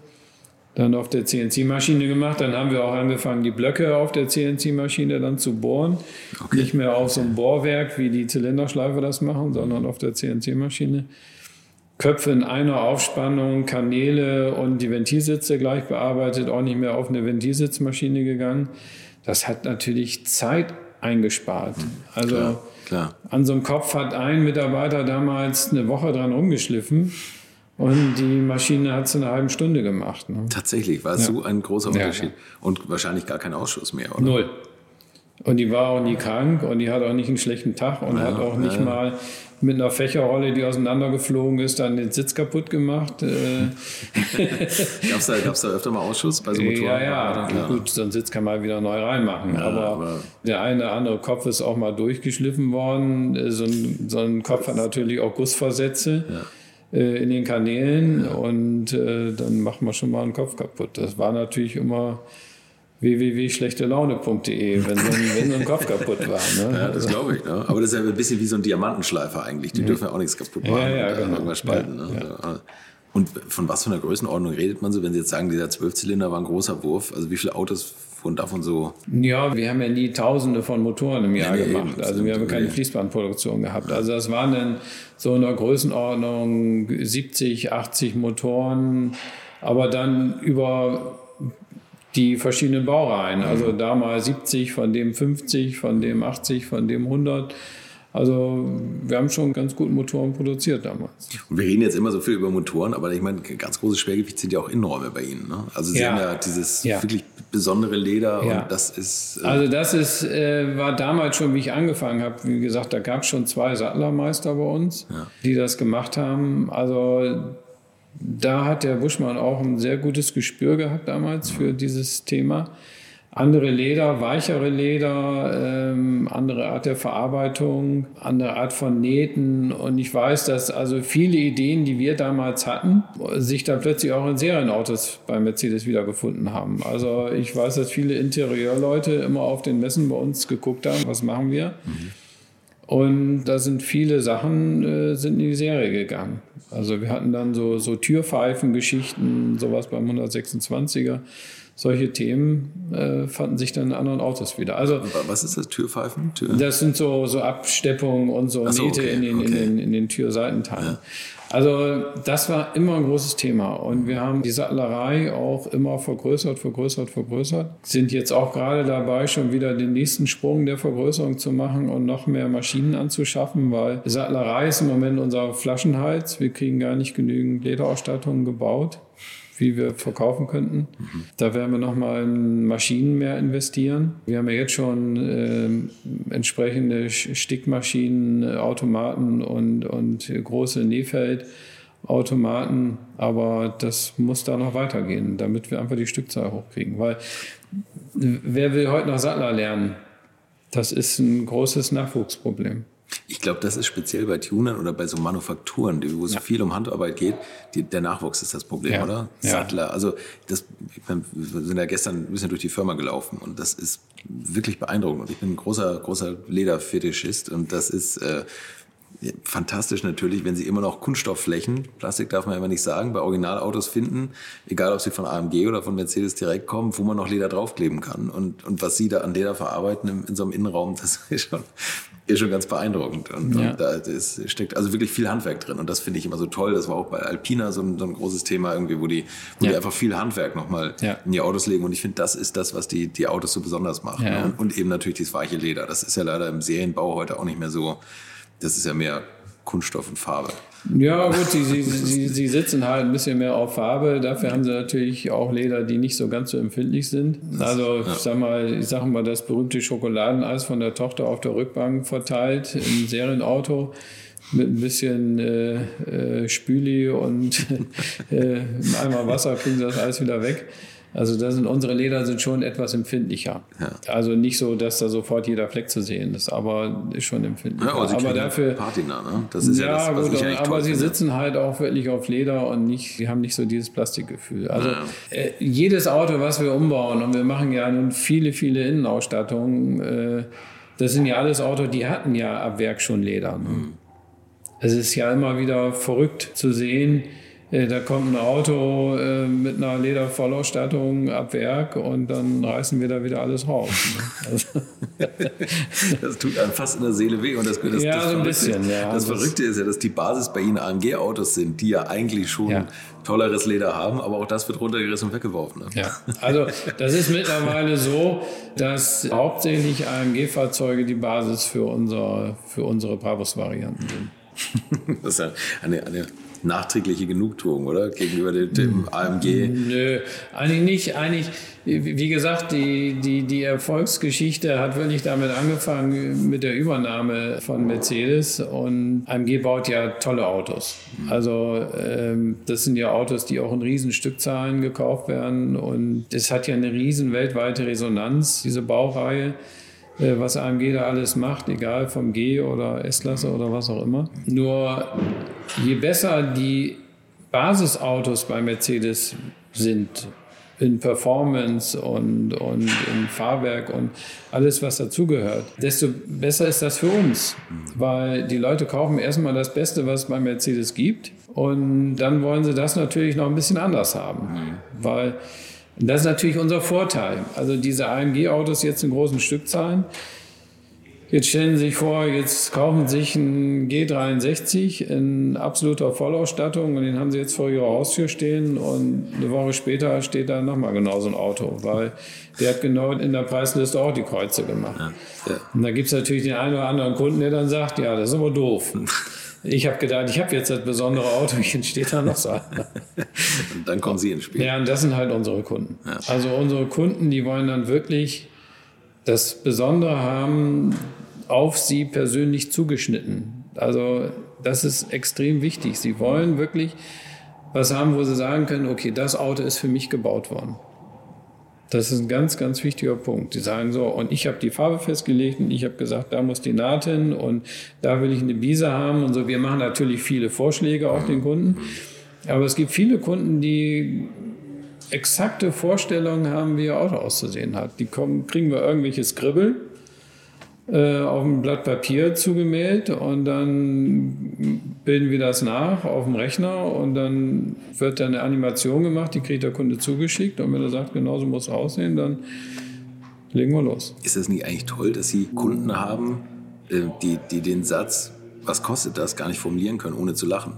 S1: dann auf der CNC-Maschine gemacht. Dann haben wir auch angefangen, die Blöcke auf der CNC-Maschine dann zu bohren. Okay. Nicht mehr auf so einem Bohrwerk, wie die Zylinderschleife das machen, sondern auf der CNC-Maschine. Köpfe in einer Aufspannung, Kanäle und die Ventilsitze gleich bearbeitet, auch nicht mehr auf eine Ventilsitzmaschine gegangen. Das hat natürlich Zeit eingespart. Hm, also klar, klar. an so einem Kopf hat ein Mitarbeiter damals eine Woche dran rumgeschliffen. Und die Maschine hat es in einer halben Stunde gemacht. Ne?
S3: Tatsächlich, war ja. so ein großer Unterschied. Ja, Und wahrscheinlich gar kein Ausschuss mehr, oder?
S1: Null. Und die war auch nie krank und die hat auch nicht einen schlechten Tag und ja, hat auch nicht mal mit einer Fächerrolle, die auseinandergeflogen ist, dann den Sitz kaputt gemacht. Äh.
S3: Gab es da, gab's da öfter mal Ausschuss bei so
S1: Motoren? Ja, ja, ja. gut, so einen Sitz kann man wieder neu reinmachen. Ja, aber, aber, der eine oder andere Kopf ist auch mal durchgeschliffen worden. So ein, so ein Kopf hat natürlich auch Gussversätze. Ja in den Kanälen ja. und äh, dann macht man schon mal einen Kopf kaputt. Das war natürlich immer www.schlechtelaune.de, wenn, so ein, wenn so ein Kopf kaputt war. Ne?
S3: Ja, das glaube ich. Ne? Aber das ist ja ein bisschen wie so ein Diamantenschleifer eigentlich. Die mhm. dürfen ja auch nichts kaputt machen. Ja, ja, genau. Irgendwas spalten. Ja, ne? ja. Und von was für einer Größenordnung redet man so, wenn Sie jetzt sagen, dieser Zwölfzylinder war ein großer Wurf? Also wie viele Autos wurden davon so?
S1: Ja, wir haben ja nie Tausende von Motoren im Jahr nee, gemacht. Nee, also wir haben keine Fließbandproduktion gehabt. Also das waren dann so in der Größenordnung 70, 80 Motoren, aber dann über die verschiedenen Baureihen. Also da mal 70, von dem 50, von dem 80, von dem 100. Also wir haben schon ganz gute Motoren produziert damals.
S3: Und wir reden jetzt immer so viel über Motoren, aber ich meine, ganz großes Schwergewicht sind ja auch Innenräume bei Ihnen. Ne? Also Sie ja. haben ja dieses ja. wirklich besondere Leder ja. und das ist.
S1: Äh also das ist, äh, war damals schon, wie ich angefangen habe. Wie gesagt, da gab es schon zwei Sattlermeister bei uns, die das gemacht haben. Also da hat der Buschmann auch ein sehr gutes Gespür gehabt damals für dieses Thema andere Leder, weichere Leder, ähm, andere Art der Verarbeitung, andere Art von Nähten. Und ich weiß, dass also viele Ideen, die wir damals hatten, sich dann plötzlich auch in Serienautos bei Mercedes wiedergefunden haben. Also ich weiß, dass viele Interieurleute immer auf den Messen bei uns geguckt haben, was machen wir. Mhm. Und da sind viele Sachen äh, sind in die Serie gegangen. Also wir hatten dann so, so Türpfeifengeschichten, sowas beim 126er solche Themen äh, fanden sich dann in anderen Autos wieder. Also
S3: was ist das Türpfeifen?
S1: Tür? Das sind so, so Absteppungen und so, so Nähte okay, in, den, okay. in, den, in den Türseitenteilen. Ja. Also das war immer ein großes Thema und wir haben die Sattlerei auch immer vergrößert, vergrößert, vergrößert. Sind jetzt auch gerade dabei, schon wieder den nächsten Sprung der Vergrößerung zu machen und noch mehr Maschinen anzuschaffen, weil Sattlerei ist im Moment unser Flaschenhals. Wir kriegen gar nicht genügend Lederausstattungen gebaut wie wir verkaufen könnten. Mhm. Da werden wir nochmal in Maschinen mehr investieren. Wir haben ja jetzt schon äh, entsprechende Stickmaschinen, Automaten und, und große Nähfeld. Automaten, aber das muss da noch weitergehen, damit wir einfach die Stückzahl hochkriegen. Weil wer will heute noch Sattler lernen? Das ist ein großes Nachwuchsproblem.
S3: Ich glaube, das ist speziell bei Tunern oder bei so Manufakturen, wo es ja. viel um Handarbeit geht. Die, der Nachwuchs ist das Problem, ja. oder? Ja. Sattler. Also das, wir sind ja gestern ein bisschen durch die Firma gelaufen und das ist wirklich beeindruckend. Und ich bin ein großer, großer Lederfetischist und das ist äh, fantastisch natürlich, wenn sie immer noch Kunststoffflächen, Plastik darf man immer nicht sagen, bei Originalautos finden, egal ob sie von AMG oder von Mercedes direkt kommen, wo man noch Leder draufkleben kann. Und, und was sie da an Leder verarbeiten in, in so einem Innenraum, das ist schon, ist schon ganz beeindruckend. Und, ja. und da ist, steckt also wirklich viel Handwerk drin. Und das finde ich immer so toll. Das war auch bei Alpina so ein, so ein großes Thema irgendwie, wo die, wo ja. die einfach viel Handwerk nochmal ja. in die Autos legen. Und ich finde, das ist das, was die, die Autos so besonders macht. Ne? Und, und eben natürlich dieses weiche Leder. Das ist ja leider im Serienbau heute auch nicht mehr so das ist ja mehr Kunststoff und Farbe.
S1: Ja, gut, sie, sie, sie, sie sitzen halt ein bisschen mehr auf Farbe. Dafür haben sie natürlich auch Leder, die nicht so ganz so empfindlich sind. Also, ich sag mal, ich sag mal, das berühmte Schokoladeneis von der Tochter auf der Rückbank verteilt im Serienauto mit ein bisschen äh, äh, Spüli und äh, einmal Wasser kriegen sie das alles wieder weg. Also da sind unsere Leder sind schon etwas empfindlicher. Ja. Also nicht so, dass da sofort jeder Fleck zu sehen ist, aber ist schon empfindlicher. Ja,
S3: aber, aber dafür Patina, ne? Das ist ja, ja das,
S1: gut, aber sie sitzen halt auch wirklich auf Leder und nicht, sie haben nicht so dieses Plastikgefühl. Also äh, jedes Auto, was wir umbauen und wir machen ja nun viele, viele Innenausstattungen, äh, das sind ja alles Autos, die hatten ja ab Werk schon Leder. Ne? Mhm. Es ist ja immer wieder verrückt zu sehen, da kommt ein Auto äh, mit einer Ledervollausstattung ab Werk und dann reißen wir da wieder alles raus.
S3: Ne? Also das tut einem fast in der Seele weh. Und das, das,
S1: ja, das so ein bisschen. Ja.
S3: Das, Verrückte ist ja, dass die Basis bei Ihnen AMG-Autos sind, die ja eigentlich schon ja. tolleres Leder haben, aber auch das wird runtergerissen und weggeworfen. Ne?
S1: Ja, also das ist mittlerweile so, dass hauptsächlich AMG-Fahrzeuge die Basis für, unser, für unsere Bravos-Varianten sind.
S3: das ist ja eine, eine nachträgliche Genugtuung, oder? Gegenüber dem, dem hm. AMG?
S1: Nö, eigentlich nicht. Eigentlich, wie gesagt, die, die, die Erfolgsgeschichte hat wirklich damit angefangen mit der Übernahme von Mercedes und AMG baut ja tolle Autos. Hm. Also ähm, das sind ja Autos, die auch in riesen Stückzahlen gekauft werden und es hat ja eine riesen weltweite Resonanz, diese Baureihe. Äh, was AMG da alles macht, egal vom G oder S-Klasse oder was auch immer. Nur je besser die Basisautos bei Mercedes sind, in Performance und, und in Fahrwerk und alles, was dazugehört, desto besser ist das für uns. Weil die Leute kaufen erstmal das Beste, was es bei Mercedes gibt. Und dann wollen sie das natürlich noch ein bisschen anders haben. Weil und das ist natürlich unser Vorteil. Also diese AMG-Autos jetzt in großen Stückzahlen. Jetzt stellen Sie sich vor, jetzt kaufen Sie sich einen G63 in absoluter Vollausstattung und den haben Sie jetzt vor Ihrer Haustür stehen und eine Woche später steht da nochmal genau so ein Auto, weil der hat genau in der Preisliste auch die Kreuze gemacht. Ja, ja. Und da gibt es natürlich den einen oder anderen Kunden, der dann sagt, ja, das ist aber doof. Ich habe gedacht, ich habe jetzt das besondere Auto, ich entsteht da noch so. und
S3: dann kommen Sie ins Spiel.
S1: Ja, und das sind halt unsere Kunden. Ja. Also unsere Kunden, die wollen dann wirklich das Besondere haben, auf sie persönlich zugeschnitten. Also das ist extrem wichtig. Sie wollen wirklich was haben, wo sie sagen können, okay, das Auto ist für mich gebaut worden. Das ist ein ganz, ganz wichtiger Punkt. Die sagen so, und ich habe die Farbe festgelegt und ich habe gesagt, da muss die Naht hin und da will ich eine Biese haben und so. Wir machen natürlich viele Vorschläge auch den Kunden. Aber es gibt viele Kunden, die exakte Vorstellungen haben, wie ihr Auto auszusehen hat. Die kommen, kriegen wir irgendwelche Skribbel äh, auf ein Blatt Papier zugemailt und dann bilden wir das nach auf dem Rechner und dann wird dann eine Animation gemacht, die kriegt der Kunde zugeschickt und wenn er sagt, genauso muss es aussehen, dann legen wir los.
S3: Ist das nicht eigentlich toll, dass Sie Kunden haben, äh, die, die den Satz was kostet das, gar nicht formulieren können, ohne zu lachen.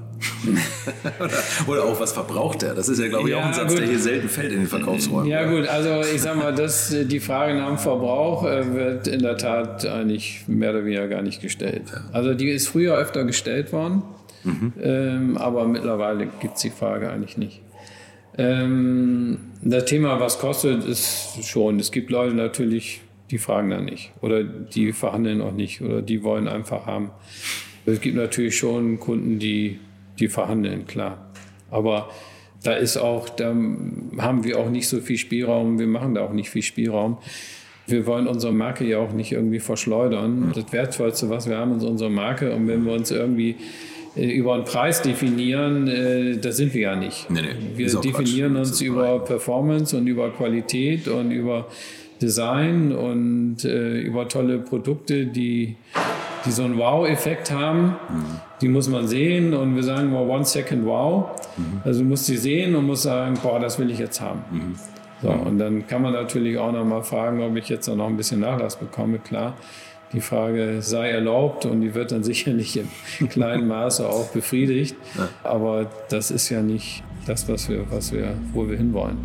S3: Oder, auch, was verbraucht er? Das ist ja, glaube ich, ja, auch ein Satz, gut. der hier selten fällt in den Verkaufsräumen.
S1: Ja, gut, also ich sag mal, das, die Frage nach dem Verbrauch äh, wird in der Tat eigentlich mehr oder weniger gar nicht gestellt. Ja. Also die ist früher öfter gestellt worden, mhm. ähm, aber mittlerweile gibt es die Frage eigentlich nicht. Ähm, das Thema, was kostet, ist schon. Es gibt Leute natürlich, die fragen da nicht oder die verhandeln auch nicht oder die wollen einfach haben. Es gibt natürlich schon Kunden, die die verhandeln, klar. Aber da ist auch, da haben wir auch nicht so viel Spielraum, wir machen da auch nicht viel Spielraum. Wir wollen unsere Marke ja auch nicht irgendwie verschleudern. Das Wertvollste, was wir haben, ist unsere Marke. Und wenn wir uns irgendwie äh, über einen Preis definieren, äh, das sind wir ja nicht. Nee, nee, wir definieren uns über Performance und über Qualität und über Design und äh, über tolle Produkte, die, die so einen Wow-Effekt haben. Mhm. Die muss man sehen und wir sagen mal One Second Wow. Mhm. Also du musst sie sehen und musst sagen, boah, das will ich jetzt haben. Mhm. So, und dann kann man natürlich auch noch mal fragen, ob ich jetzt noch ein bisschen Nachlass bekomme. Klar, die Frage sei erlaubt und die wird dann sicherlich im kleinen Maße auch befriedigt. Aber das ist ja nicht das, was wir, was wir, wo wir hinwollen.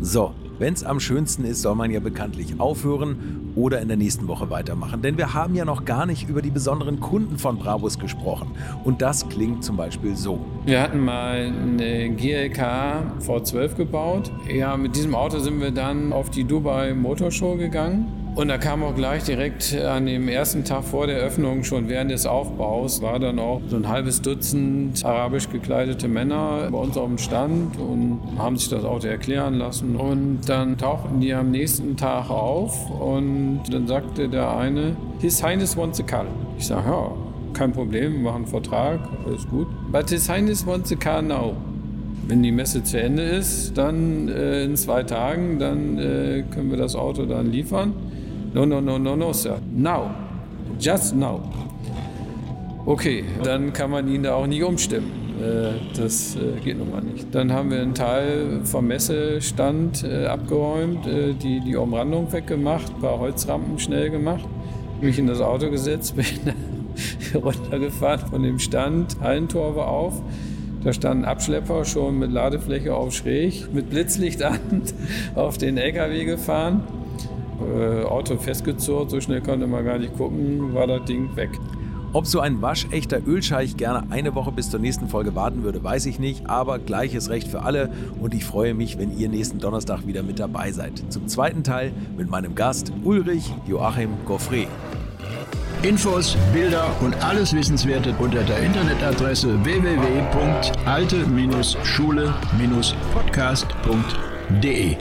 S3: So, wenn es am schönsten ist, soll man ja bekanntlich aufhören oder in der nächsten Woche weitermachen. Denn wir haben ja noch gar nicht über die besonderen Kunden von Brabus gesprochen. Und das klingt zum Beispiel so.
S1: Wir hatten mal eine GLK V12 gebaut. Ja, mit diesem Auto sind wir dann auf die Dubai Motor Show gegangen. Und da kam auch gleich direkt an dem ersten Tag vor der Öffnung, schon während des Aufbaus, war dann auch so ein halbes Dutzend arabisch gekleidete Männer bei uns auf dem Stand und haben sich das Auto erklären lassen. Und dann tauchten die am nächsten Tag auf und dann sagte der eine, His Highness wants a car. Ich sage, ja, kein Problem, wir machen einen Vertrag, alles gut. But His Highness wants a car now. Wenn die Messe zu Ende ist, dann äh, in zwei Tagen, dann äh, können wir das Auto dann liefern. No, no, no, no, no, Sir. Now. Just now. Okay, dann kann man ihn da auch nicht umstimmen. Äh, das äh, geht nun mal nicht. Dann haben wir einen Teil vom Messestand äh, abgeräumt, die, die Umrandung weggemacht, ein paar Holzrampen schnell gemacht, mich in das Auto gesetzt, bin runtergefahren von dem Stand, Hallentor war auf. Da stand ein Abschlepper schon mit Ladefläche auf schräg, mit Blitzlicht an, auf den LKW gefahren äh, Auto festgezurrt, so schnell konnte man gar nicht gucken, war das Ding weg.
S3: Ob so ein waschechter Ölscheich gerne eine Woche bis zur nächsten Folge warten würde, weiß ich nicht, aber gleiches Recht für alle und ich freue mich, wenn ihr nächsten Donnerstag wieder mit dabei seid. Zum zweiten Teil mit meinem Gast Ulrich Joachim Goffrey.
S2: Infos, Bilder und alles Wissenswerte unter der Internetadresse www.alte-schule-podcast.de